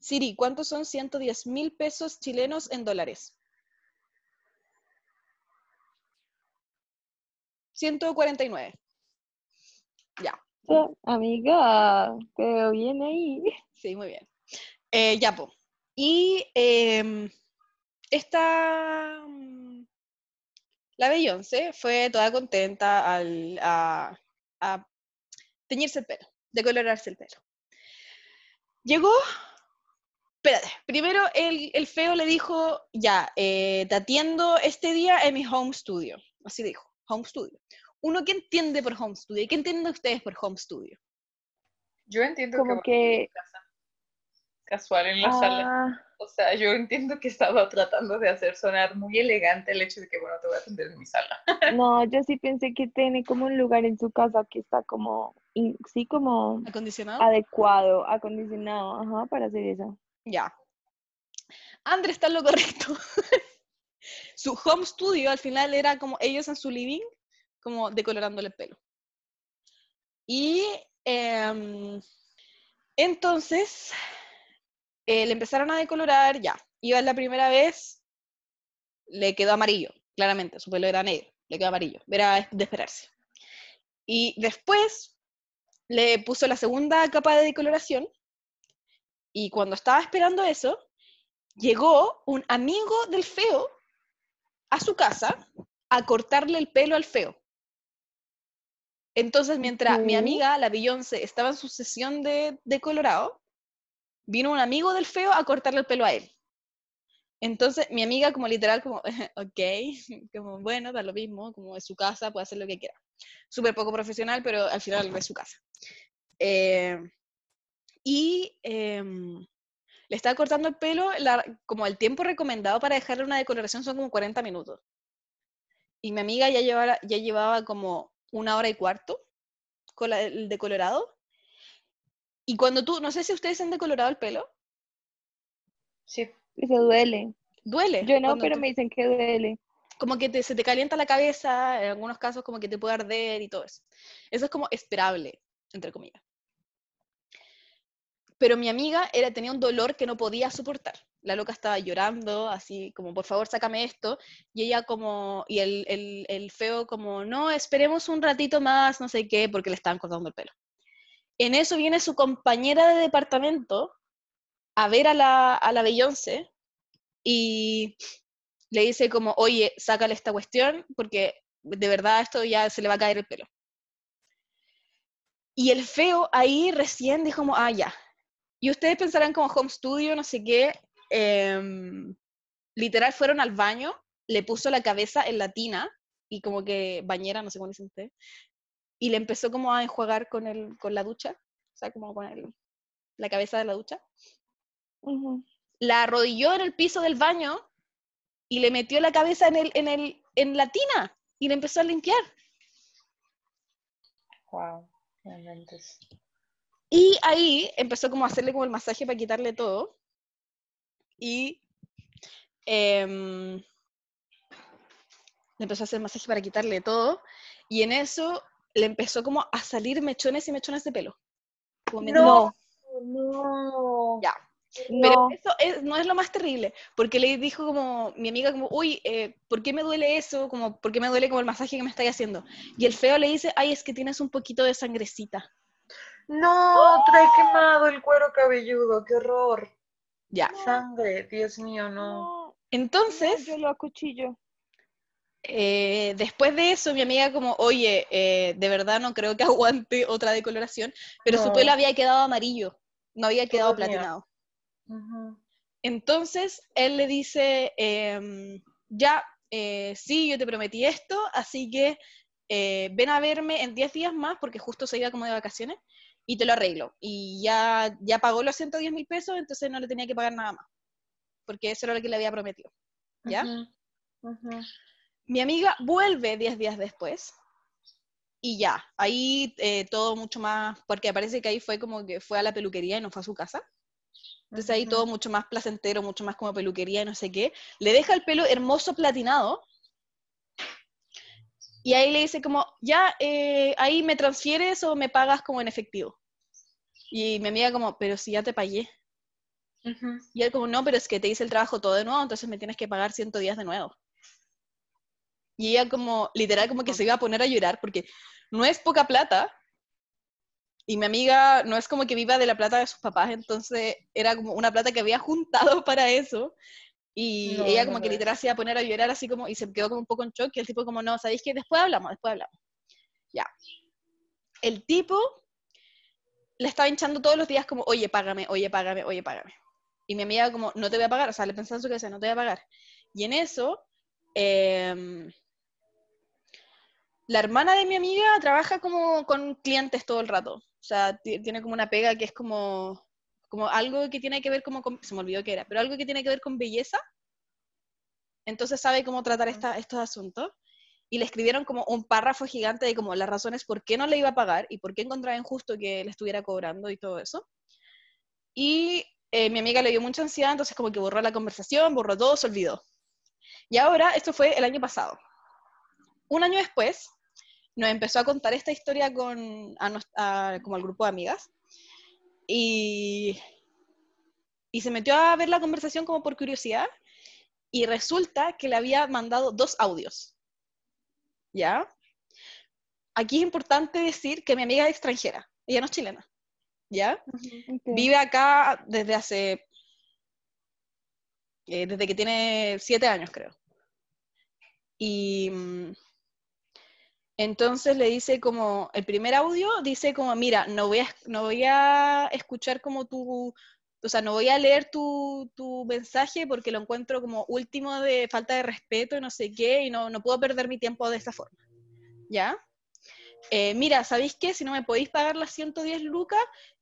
Siri, ¿cuántos son 110 mil pesos chilenos en dólares? 149. Ya, Ya, amiga, veo bien ahí. sí, muy bien. Eh, ya, po. Y em, esta, mm, la Beyoncé fue toda contenta al, a, a teñirse el pelo, decolorarse el pelo. Llegó, espérate, primero el, el feo le dijo, ya, eh, te atiendo este día en mi home studio. Así dijo, home studio. Uno, ¿qué entiende por home studio? ¿Qué entienden ustedes por home studio? Yo entiendo Como que, casual en la sala. Ah, O sea, yo entiendo que estaba tratando de hacer sonar muy elegante el hecho de que, bueno, te voy a atender en mi sala. no, yo sí pensé que tiene como un lugar en su casa que está como, sí, como ¿Acondicionado? adecuado, acondicionado, ajá, para hacer eso. Ya. André está en lo correcto. su home studio al final era como ellos en su living, como decolorándole el pelo. Y em, entonces eh, le empezaron a decolorar, ya. Iba la primera vez, le quedó amarillo, claramente, su pelo era negro, le quedó amarillo, era de esperarse. Y después le puso la segunda capa de decoloración y cuando estaba esperando eso, llegó un amigo del feo a su casa a cortarle el pelo al feo. Entonces, mientras mi amiga, la Beyoncé, estaba en su sesión de, de colorado, vino un amigo del feo a cortarle el pelo a él. Entonces, mi amiga como literal, como, ok, como bueno, da lo mismo, como es su casa, puede hacer lo que quiera. Súper poco profesional, pero al final es su casa. Eh, y em, le estaba cortando el pelo, como el tiempo recomendado para dejarle una decoloración son como 40 minutos. Y mi amiga ya llevaba, ya llevaba como una hora y cuarto con la- el decolorado. Y cuando tú, no sé si ustedes han decolorado el pelo, Sí, Eso duele. duele. Yo no, pero tú- me dicen que duele. como que te- se te calienta la cabeza, en algunos casos como que te puede arder y todo eso. Eso es como esperable, entre comillas. Pero mi amiga era, tenía un dolor que no podía soportar. La loca estaba llorando, así como, por favor, sácame esto. Y ella como, y el, el, el feo como, no, esperemos un ratito más, no sé qué, porque le estaban cortando el pelo. En eso viene su compañera de departamento a ver a la, a la Beyoncé y le dice como, oye, sácale esta cuestión porque de verdad esto ya se le va a caer el pelo. Y el feo ahí recién dijo como, ah, ya, Y ustedes pensarán como home studio, no sé qué. em, literal fueron al baño, le puso la cabeza en la tina y como que bañera, no sé cómo dicen ustedes. Y le empezó como a enjuagar con, el, con la ducha, o sea, como con el- la cabeza de la ducha. Ujú. La arrodilló en el piso del baño y le metió la cabeza en, el, en, el, en la tina y le empezó a limpiar. Wow. inventes. Y ahí empezó como a hacerle como el masaje para quitarle todo. Y em, le empezó a hacer el masaje para quitarle todo. Y en eso le empezó como a salir mechones y mechones de pelo. Como No, No. Ya. Pero no. eso es- no es lo más terrible, porque le dijo como mi amiga como, uy, eh, ¿por qué me duele eso? Como, ¿por qué me duele como el masaje que me estáis haciendo? Y el feo le dice, ay, es que tienes un poquito de sangrecita. No, trae quemado el cuero cabelludo, qué horror. Ya. Sangre, Dios mío, no. No, Entonces, yo lo acuchillo. Eh, después de eso, mi amiga como, oye, eh, de verdad no creo que aguante otra decoloración, pero su pelo había quedado amarillo, no había quedado Todavía. platinado. Entonces, él le dice, em, ya, eh, sí, yo te prometí esto, así que ven a verme en 10 días más, porque justo se iba como de vacaciones, y te lo arreglo. Y ya, ya pagó los 110 mil pesos, entonces no le tenía que pagar nada más, porque eso era lo que le había prometido. ¿Ya? Mi amiga vuelve 10 días después y ya, ahí eh, todo mucho más, porque parece que ahí fue como que fue a la peluquería y no fue a su casa. Entonces ahí todo mucho más placentero, mucho más como peluquería y no sé qué. Le deja el pelo hermoso platinado y ahí le dice como, ya, eh, ahí me transfieres o me pagas como en efectivo. Y mi amiga como, pero si ya te pagué. Y él como, no, pero es que te hice el trabajo todo de nuevo, entonces me tienes que pagar 110 de nuevo. Y ella como, literal, como que se iba a poner a llorar porque no es poca plata. Y mi amiga no es como que viva de la plata de sus papás, entonces era como una plata que había juntado para eso. Y No, ella no como que lo literal se iba a poner a llorar así como, y se quedó como un poco en shock, y el tipo como, no, ¿sabéis qué? Después hablamos, después hablamos. Ya. El tipo le estaba hinchando todos los días como, oye, págame, oye, págame, oye, págame. Y mi amiga como, no te voy a pagar, o sea, le pensaba en su cabeza, no te voy a pagar. Y en eso, em, la hermana de mi amiga trabaja como con clientes todo el rato. O sea, ti- tiene como una pega que es como, como algo que tiene que ver como con, se me olvidó qué era, pero algo que tiene que ver con belleza. Entonces sabe cómo tratar esta- estos asuntos. Y le escribieron como un párrafo gigante de como las razones por qué no le iba a pagar y por qué encontraba injusto que le estuviera cobrando y todo eso. Y eh, mi amiga le dio mucha ansiedad, entonces como que borró la conversación, borró todo, se olvidó. Y ahora, esto fue el año pasado. Un año después, nos empezó a contar esta historia con, a nos- a- como al grupo de amigas. Y, y se metió a ver la conversación como por curiosidad. Y resulta que le había mandado dos audios. ¿Ya? Aquí es importante decir que mi amiga es extranjera. Ella no es chilena. ¿Ya? Vive acá desde hace. eh, desde que tiene siete años, creo. Y. entonces le dice como. El primer audio dice como: Mira, no voy a, no voy a escuchar como tu. O sea, no voy a leer tu, tu mensaje porque lo encuentro como último de falta de respeto y no sé qué, y no, no puedo perder mi tiempo de esta forma. ¿Ya? Eh, mira, ¿sabéis qué? Si no me podéis pagar las 110 lucas,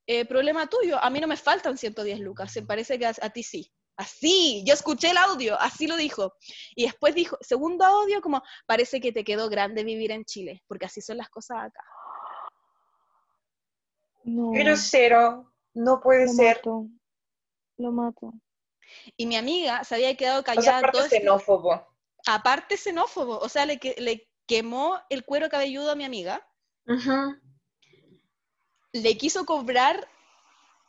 eh, problema tuyo. A mí no me faltan 110 lucas, se parece que a ti sí. Así, yo escuché el audio, así lo dijo. Y después dijo, segundo audio, como, parece que te quedó grande vivir en Chile, porque así son las cosas acá. No, Pero cero, no puede lo ser. mato. Lo mato. Y mi amiga se había quedado O sea, callada aparte todo este- xenófobo. aparte xenófobo, o sea, le, que- le quemó el cuero cabelludo a mi amiga, le quiso cobrar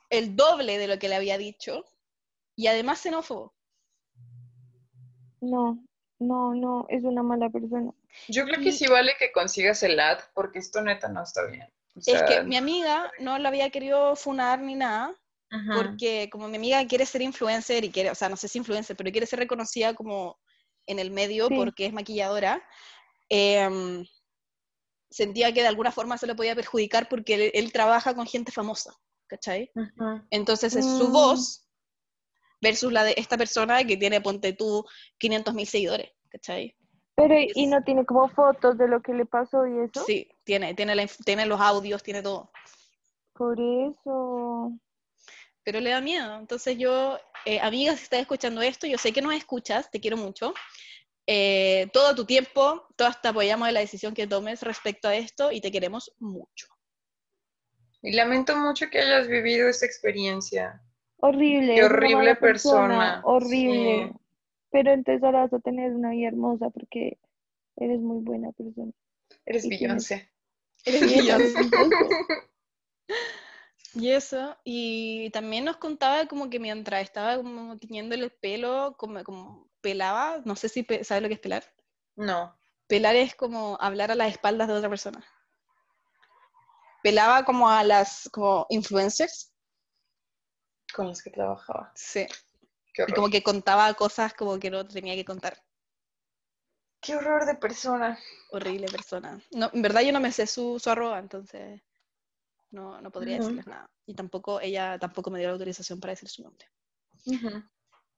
el doble de lo que le había dicho, y además xenófobo. No, no, no, es una mala persona. Yo creo que Y- sí vale que consigas el ad, porque esto neta no está bien. O Es sea, que mi amiga no la había querido funar ni nada, porque como mi amiga quiere ser influencer y quiere, o sea, no sé si influencer, pero quiere ser reconocida como en el medio Sí. porque es maquilladora, em, sentía que de alguna forma se lo podía perjudicar porque él, él trabaja con gente famosa. ¿cachai? Ujú. Entonces es su Mm. voz versus la de esta persona que tiene, ponte tú, 500 mil seguidores, ¿cachai? Pero, Es- ¿y no tiene como fotos de lo que le pasó y eso? Sí, tiene, tiene, la tiene los audios, tiene todo. Por eso. pero le da miedo. Entonces yo, eh, amiga, si estás escuchando esto, yo sé que nos escuchas, te quiero mucho. Eh, todo tu tiempo, todas te apoyamos en la decisión que tomes respecto a esto y te queremos mucho. Y lamento mucho que hayas vivido esta experiencia. Horrible. Qué horrible persona, Horrible. sí. Pero entonces ahora vas a tener una vida hermosa porque eres muy buena persona. Eres Beyoncé. Eres Beyoncé. Y eso, y también nos contaba como que mientras estaba como tiñéndole el pelo, como, como pelaba, no sé si sabes lo que es pelar. No. Pelar es como hablar a las espaldas de otra persona. Pelaba como a las como influencers, Con los que trabajaba. sí. Y como que contaba cosas como que no tenía que contar. Qué horror de persona. Horrible persona. No, en verdad yo no me sé su, su arroba, entonces no, no podría decirles nada. Y tampoco, ella tampoco me dio la autorización para decir su nombre.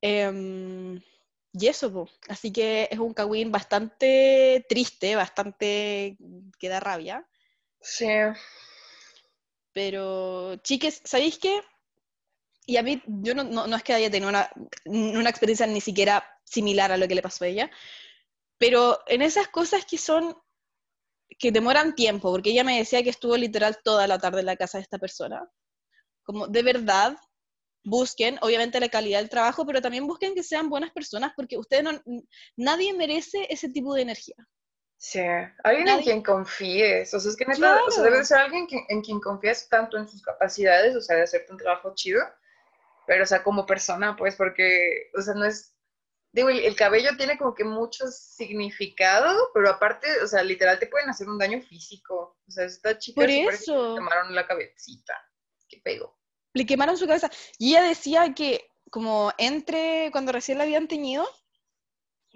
Em, y eso, po. así que es un Kawin bastante triste, bastante que da rabia. Sí. Pero, chiques, ¿sabéis qué? Y a mí, yo no, no- no es que haya tenido una, una experiencia ni siquiera similar a lo que le pasó a ella, pero en esas cosas que son, que demoran tiempo, porque ella me decía que estuvo literal toda la tarde en la casa de esta persona, como de verdad, busquen, obviamente, la calidad del trabajo, pero también busquen que sean buenas personas, porque ustedes no, nadie merece ese tipo de energía. Sí. Alguien Nadie- en quien confíes. O sea, es que neta, o sea, Claro. debe de ser alguien que- en quien confías tanto en sus capacidades, o sea, de hacerte un trabajo chido, pero, o sea, como persona, pues, porque, o sea, no es. Digo, el, el cabello tiene como que mucho significado, pero aparte, o sea, literal te pueden hacer un daño físico. O sea, esta chica Por eso. tomaron la cabecita. Qué pego. le quemaron su cabeza. Y ella decía que como entre, cuando recién la habían teñido,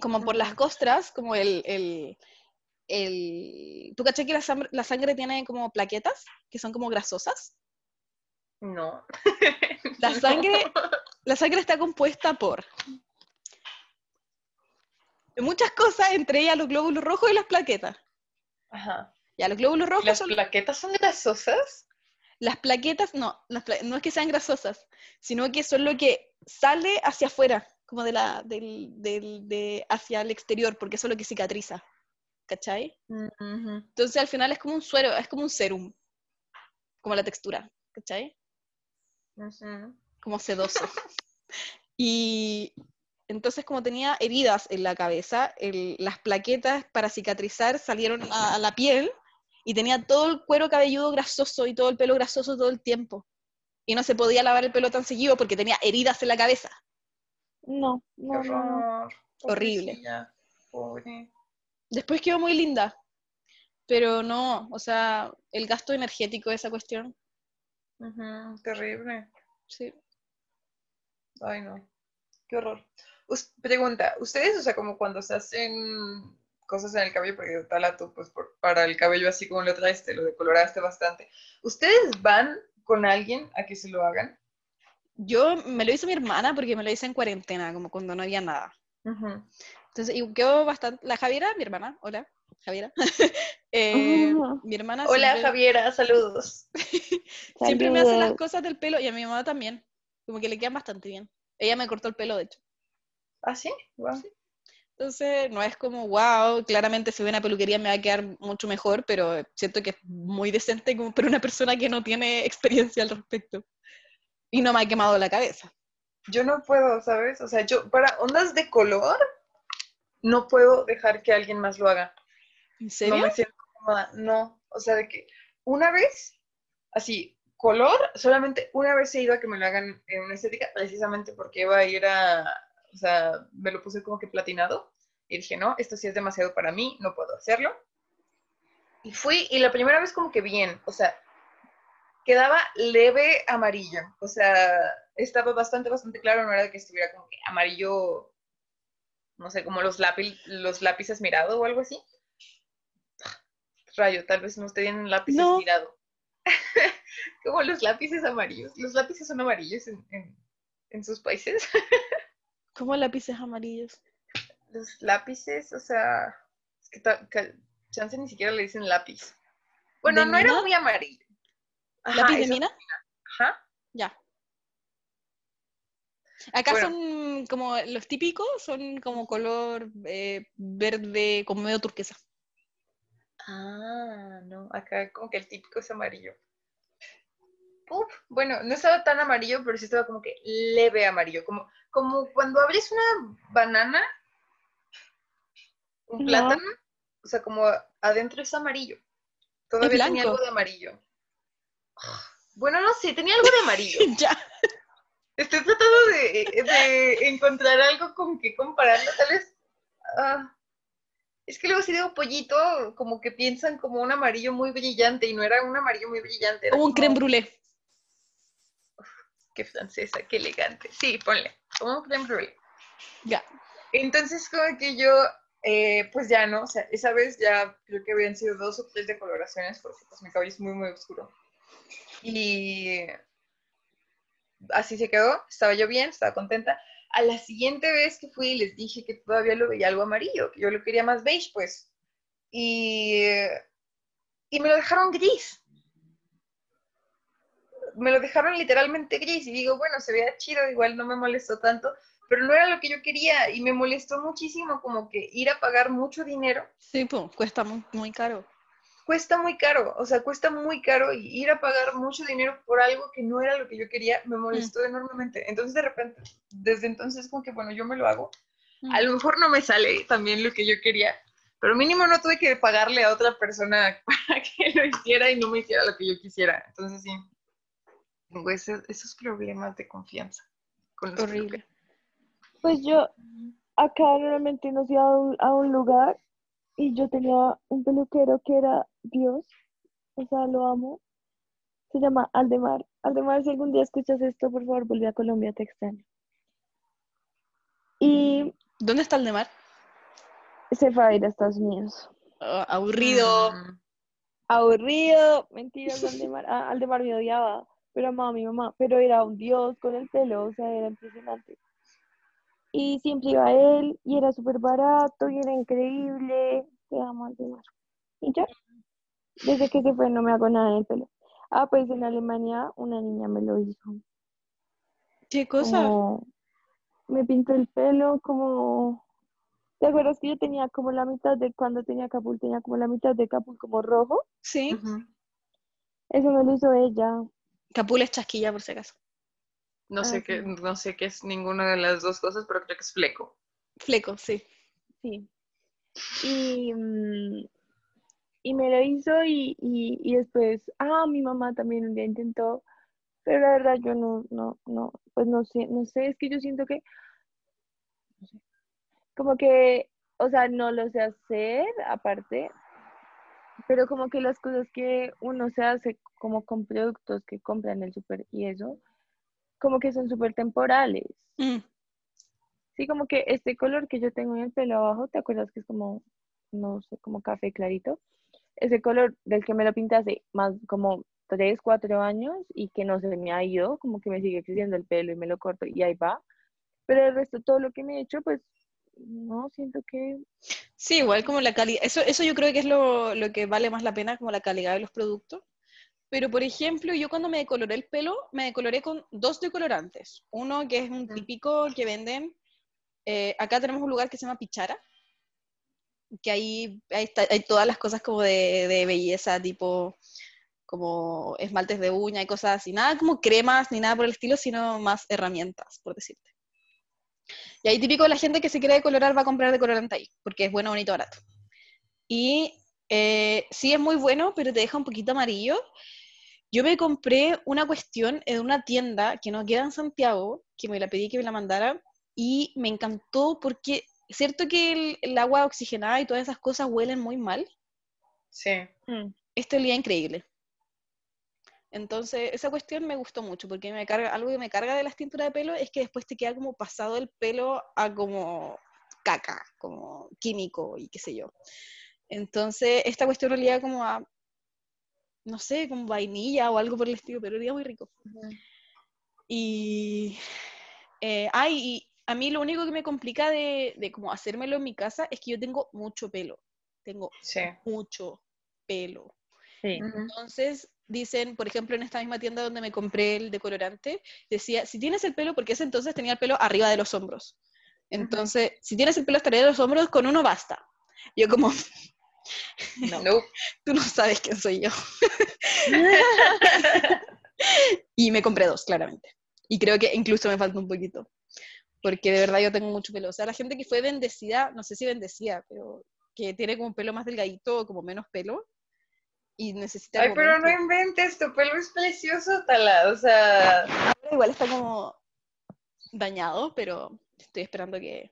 como por las costras, como el, el, el... ¿Tú caché que la la sangre tiene como plaquetas, que son como grasosas? No. La sangre, la sangre está compuesta por muchas cosas, entre ellas los glóbulos rojos y las plaquetas. Ajá. Ya, los glóbulos rojos ¿Las son plaquetas son grasosas? las plaquetas, no, las pla- no es que sean grasosas, sino que son lo que sale hacia afuera, como de la, del, del- de, hacia el exterior, porque eso es lo que cicatriza. ¿Cachai? Ujú. Entonces al final es como un suero, es como un serum, como la textura, ¿cachai? Como sedoso. y entonces como tenía heridas en la cabeza, el- las plaquetas para cicatrizar salieron a, a la piel y tenía todo el cuero cabelludo grasoso y todo el pelo grasoso todo el tiempo. Y no se podía lavar el pelo tan seguido porque tenía heridas en la cabeza. No, Qué no, no, no. horror. Horrible. Pobre. Después quedó muy linda, pero no, o sea, el gasto energético de esa cuestión, Terrible. sí. Ay, no. Qué horror. Us- pregunta, ¿ustedes, o sea, como cuando se hacen cosas en el cabello, porque Tala, tú, pues, por- para el cabello así como lo traes, te lo decoloraste bastante, ¿ustedes van con alguien a que se lo hagan? Yo me lo hizo mi hermana porque me lo hice en cuarentena, como cuando no había nada. Entonces, y quedó bastante. La Javiera, mi hermana, hola, Javiera. Eh, Ujú. Mi hermana Hola, siempre, Javiera, saludos. siempre me hace las cosas del pelo y a mi mamá también. Como que le quedan bastante bien. Ella me cortó el pelo, de hecho. ¿Ah, sí? Guau. Entonces, no es como, wow, claramente si voy a una peluquería me va a quedar mucho mejor, pero siento que es muy decente como para una persona que no tiene experiencia al respecto. Y no me ha quemado la cabeza. Yo no puedo, ¿sabes? O sea, yo, para ondas de color, no puedo dejar que alguien más lo haga. ¿En No serio? me siento cómoda, no. O sea, de que una vez, así, color, solamente una vez he ido a que me lo hagan en una estética, precisamente porque iba a ir a, o sea, me lo puse como que platinado. Y dije, no, esto sí es demasiado para mí, no puedo hacerlo. Y fui, y la primera vez como que bien, o sea, quedaba leve amarillo. O sea, estaba bastante, bastante claro, no era de que estuviera como que amarillo, no sé, como los, lápiz, los lápices mirado o algo así. Rayo, tal vez no esté bien lápices No. mirado. como los lápices amarillos. Los lápices son amarillos en, en- en sus países. Como lápices amarillos. Los lápices, o sea, es que chance ni siquiera le dicen lápiz. Bueno, ¿De no era muy amarillo. Ajá, ¿Lápiz de mina? Ajá. Ya. Acá Bueno. son como los típicos, son como color eh, verde, como medio turquesa. Ah, no, acá como que el típico es amarillo. Uf, bueno, no estaba tan amarillo, pero sí estaba como que leve amarillo, como, como cuando abres una banana, un plátano, o sea, como adentro es amarillo. Todavía tenía algo de amarillo. Bueno, no sé, tenía algo de amarillo. ya. Estoy tratando de, de encontrar algo con que compararlo, tal vez. ah, es que luego si digo pollito, como que piensan como un amarillo muy brillante y no era un amarillo muy brillante. era Como un creme brûlée. Qué francesa, qué elegante. Sí, ponle, como un creme brûlée. Ya. Entonces, como que yo, eh, pues ya no, o sea, esa vez ya creo que habían sido dos o tres decoloraciones porque pues mi cabello es muy, muy oscuro. Y así se quedó, estaba yo bien, estaba contenta. A la siguiente vez que fui les dije que todavía lo veía algo amarillo, que yo lo quería más beige, pues. Y, y me lo dejaron gris. Me lo dejaron literalmente gris y digo, bueno, se veía chido, igual no me molestó tanto, pero no era lo que yo quería y me molestó muchísimo como que ir a pagar mucho dinero Sí, pues, cuesta muy, muy caro. Cuesta muy caro, o sea, cuesta muy caro y ir a pagar mucho dinero por algo que no era lo que yo quería me molestó enormemente. Entonces, de repente, desde entonces, como que, bueno, yo me lo hago. A lo mejor no me sale también lo que yo quería, pero mínimo no tuve que pagarle a otra persona para que lo hiciera y no me hiciera lo que yo quisiera. Entonces, sí, tengo ese- esos problemas de confianza. Con los Horrible. Pues yo acá normalmente nos iba a un, a un lugar y yo tenía un peluquero que era Dios, o sea, lo amo. Se llama Aldemar. Aldemar, si algún día escuchas esto, por favor, vuelve a Colombia, te extraño. Y ¿Dónde está el de mar? se fue a ir a Estados Unidos. Ah, aburrido. Mm, Aburrido, mentiras, Aldemar. Ah, Aldemar me odiaba, pero amaba a mi mamá, pero era un Dios con el pelo, o sea, era impresionante. Y siempre iba él, y era súper barato, y era increíble. Te amo, Aldemar. Y ya, desde que se fue no me hago nada en el pelo. Ah, pues en Alemania una niña me lo hizo. ¿Qué cosa? Como, me pintó el pelo como... ¿Te acuerdas que yo tenía como la mitad de cuando tenía capul, tenía como la mitad de capul como rojo? Sí. Eso me lo hizo ella. Capul es chasquilla, por si acaso. No sé Ah, qué, no sé qué es ninguna de las dos cosas, pero creo que es fleco. Fleco, sí. Sí. Y, mm, y me lo hizo y, y, y después, ah, mi mamá también un día intentó, pero la verdad yo no, no, no, pues no sé, no sé, es que yo siento que, no sé, como que, o sea, no lo sé hacer aparte, pero como que las cosas que uno se hace como con productos que compra en el súper y eso, como que son súper temporales. Mm, Sí, como que este color que yo tengo en el pelo abajo, ¿te acuerdas que es como, no sé, como café clarito? Ese color del que me lo pinté hace más como 3, 4 años y que no se me ha ido, como que me sigue creciendo el pelo y me lo corto y ahí va. Pero el resto, todo lo que me he hecho, pues, no, siento que... Sí, igual como la calidad. Eso, eso yo creo que es lo, lo que vale más la pena, como la calidad de los productos. Pero, por ejemplo, yo cuando me decoloré el pelo, me decoloré con dos decolorantes. Uno que es un típico que venden. eh, acá tenemos un lugar que se llama Pichara, que ahí, ahí está- hay todas las cosas como de, de belleza, tipo como esmaltes de uña y cosas así. Nada como cremas ni nada por el estilo, sino más herramientas, por decirte. Y ahí típico la gente que se quiere decolorar va a comprar decolorante ahí, porque es bueno, bonito, barato. Y eh, sí es muy bueno, pero te deja un poquito amarillo. Yo me compré una cuestión en una tienda que no queda en Santiago, que me la pedí que me la mandara, y me encantó porque, cierto que el, el agua oxigenada y todas esas cosas huelen muy mal, Sí. este olía increíble. Entonces, esa cuestión me gustó mucho, porque me carga, algo que me carga de las tinturas de pelo es que después te queda como pasado el pelo a como caca, como químico y qué sé yo. Entonces, esta cuestión olía como a no sé, con vainilla o algo por el estilo, pero era muy rico. Y, eh, ay, y a mí lo único que me complica de, de como hacérmelo en mi casa es que yo tengo mucho pelo, tengo Sí. mucho pelo. Sí. Entonces dicen, por ejemplo, en esta misma tienda donde me compré el decolorante, decía, si tienes el pelo, porque ese entonces tenía el pelo arriba de los hombros. Entonces, si tienes el pelo hasta arriba de los hombros, con uno basta. Yo como, no, Nope. tú no sabes quién soy yo. Y me compré dos, claramente. Y creo que incluso me falta un poquito. Porque de verdad yo tengo mucho pelo. O sea, la gente que fue bendecida, no sé si bendecida, pero que tiene como un pelo más delgadito o como menos pelo. Y necesita. Ay, pero no inventes, tu pelo es precioso, Tala. O sea, Ahora igual está como dañado, pero estoy esperando que.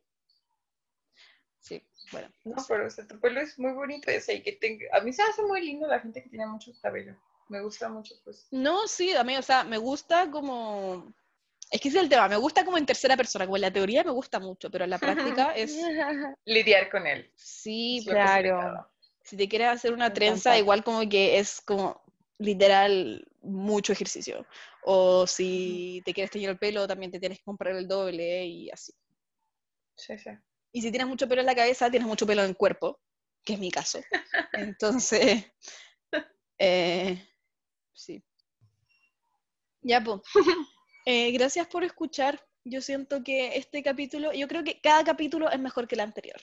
Sí, bueno. no, pero o sea, tu pelo es muy bonito. O sea, y que tenga- A mí se hace muy lindo la gente que tiene mucho cabello. Me gusta mucho, pues. No, sí, a mí, o sea, me gusta como. Es que ese es el tema, me gusta como en tercera persona, como en la teoría me gusta mucho, pero en la práctica es. Lidiar con él. Sí, claro. si te quieres hacer una Me trenza, encanta. igual como que es como literal mucho ejercicio. O si te quieres teñir el pelo, también te tienes que comprar el doble y así. Sí, sí. Y si tienes mucho pelo en la cabeza, tienes mucho pelo en el cuerpo, que es mi caso. Entonces, eh, sí. Ya, pues. gracias por escuchar. Yo siento que este capítulo, yo creo que cada capítulo es mejor que el anterior.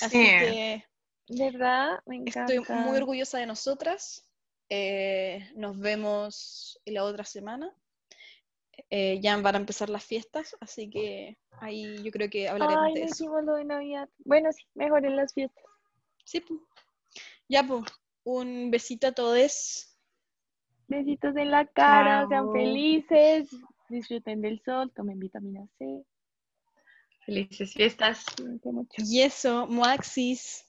Así Sí. que ¿Verdad? Me encanta. Estoy muy orgullosa de nosotras. Eh, nos vemos la otra semana. Eh, ya van a empezar las fiestas, así que ahí yo creo que hablaremos Ay, de eso. hicimos lo de Navidad. Bueno, sí, mejor en las fiestas. Sí, pu. Ya, pues. Un besito a todos. Besitos en la cara, sean felices, disfruten del sol, tomen vitamina C. Felices fiestas. Y eso, Moaxis.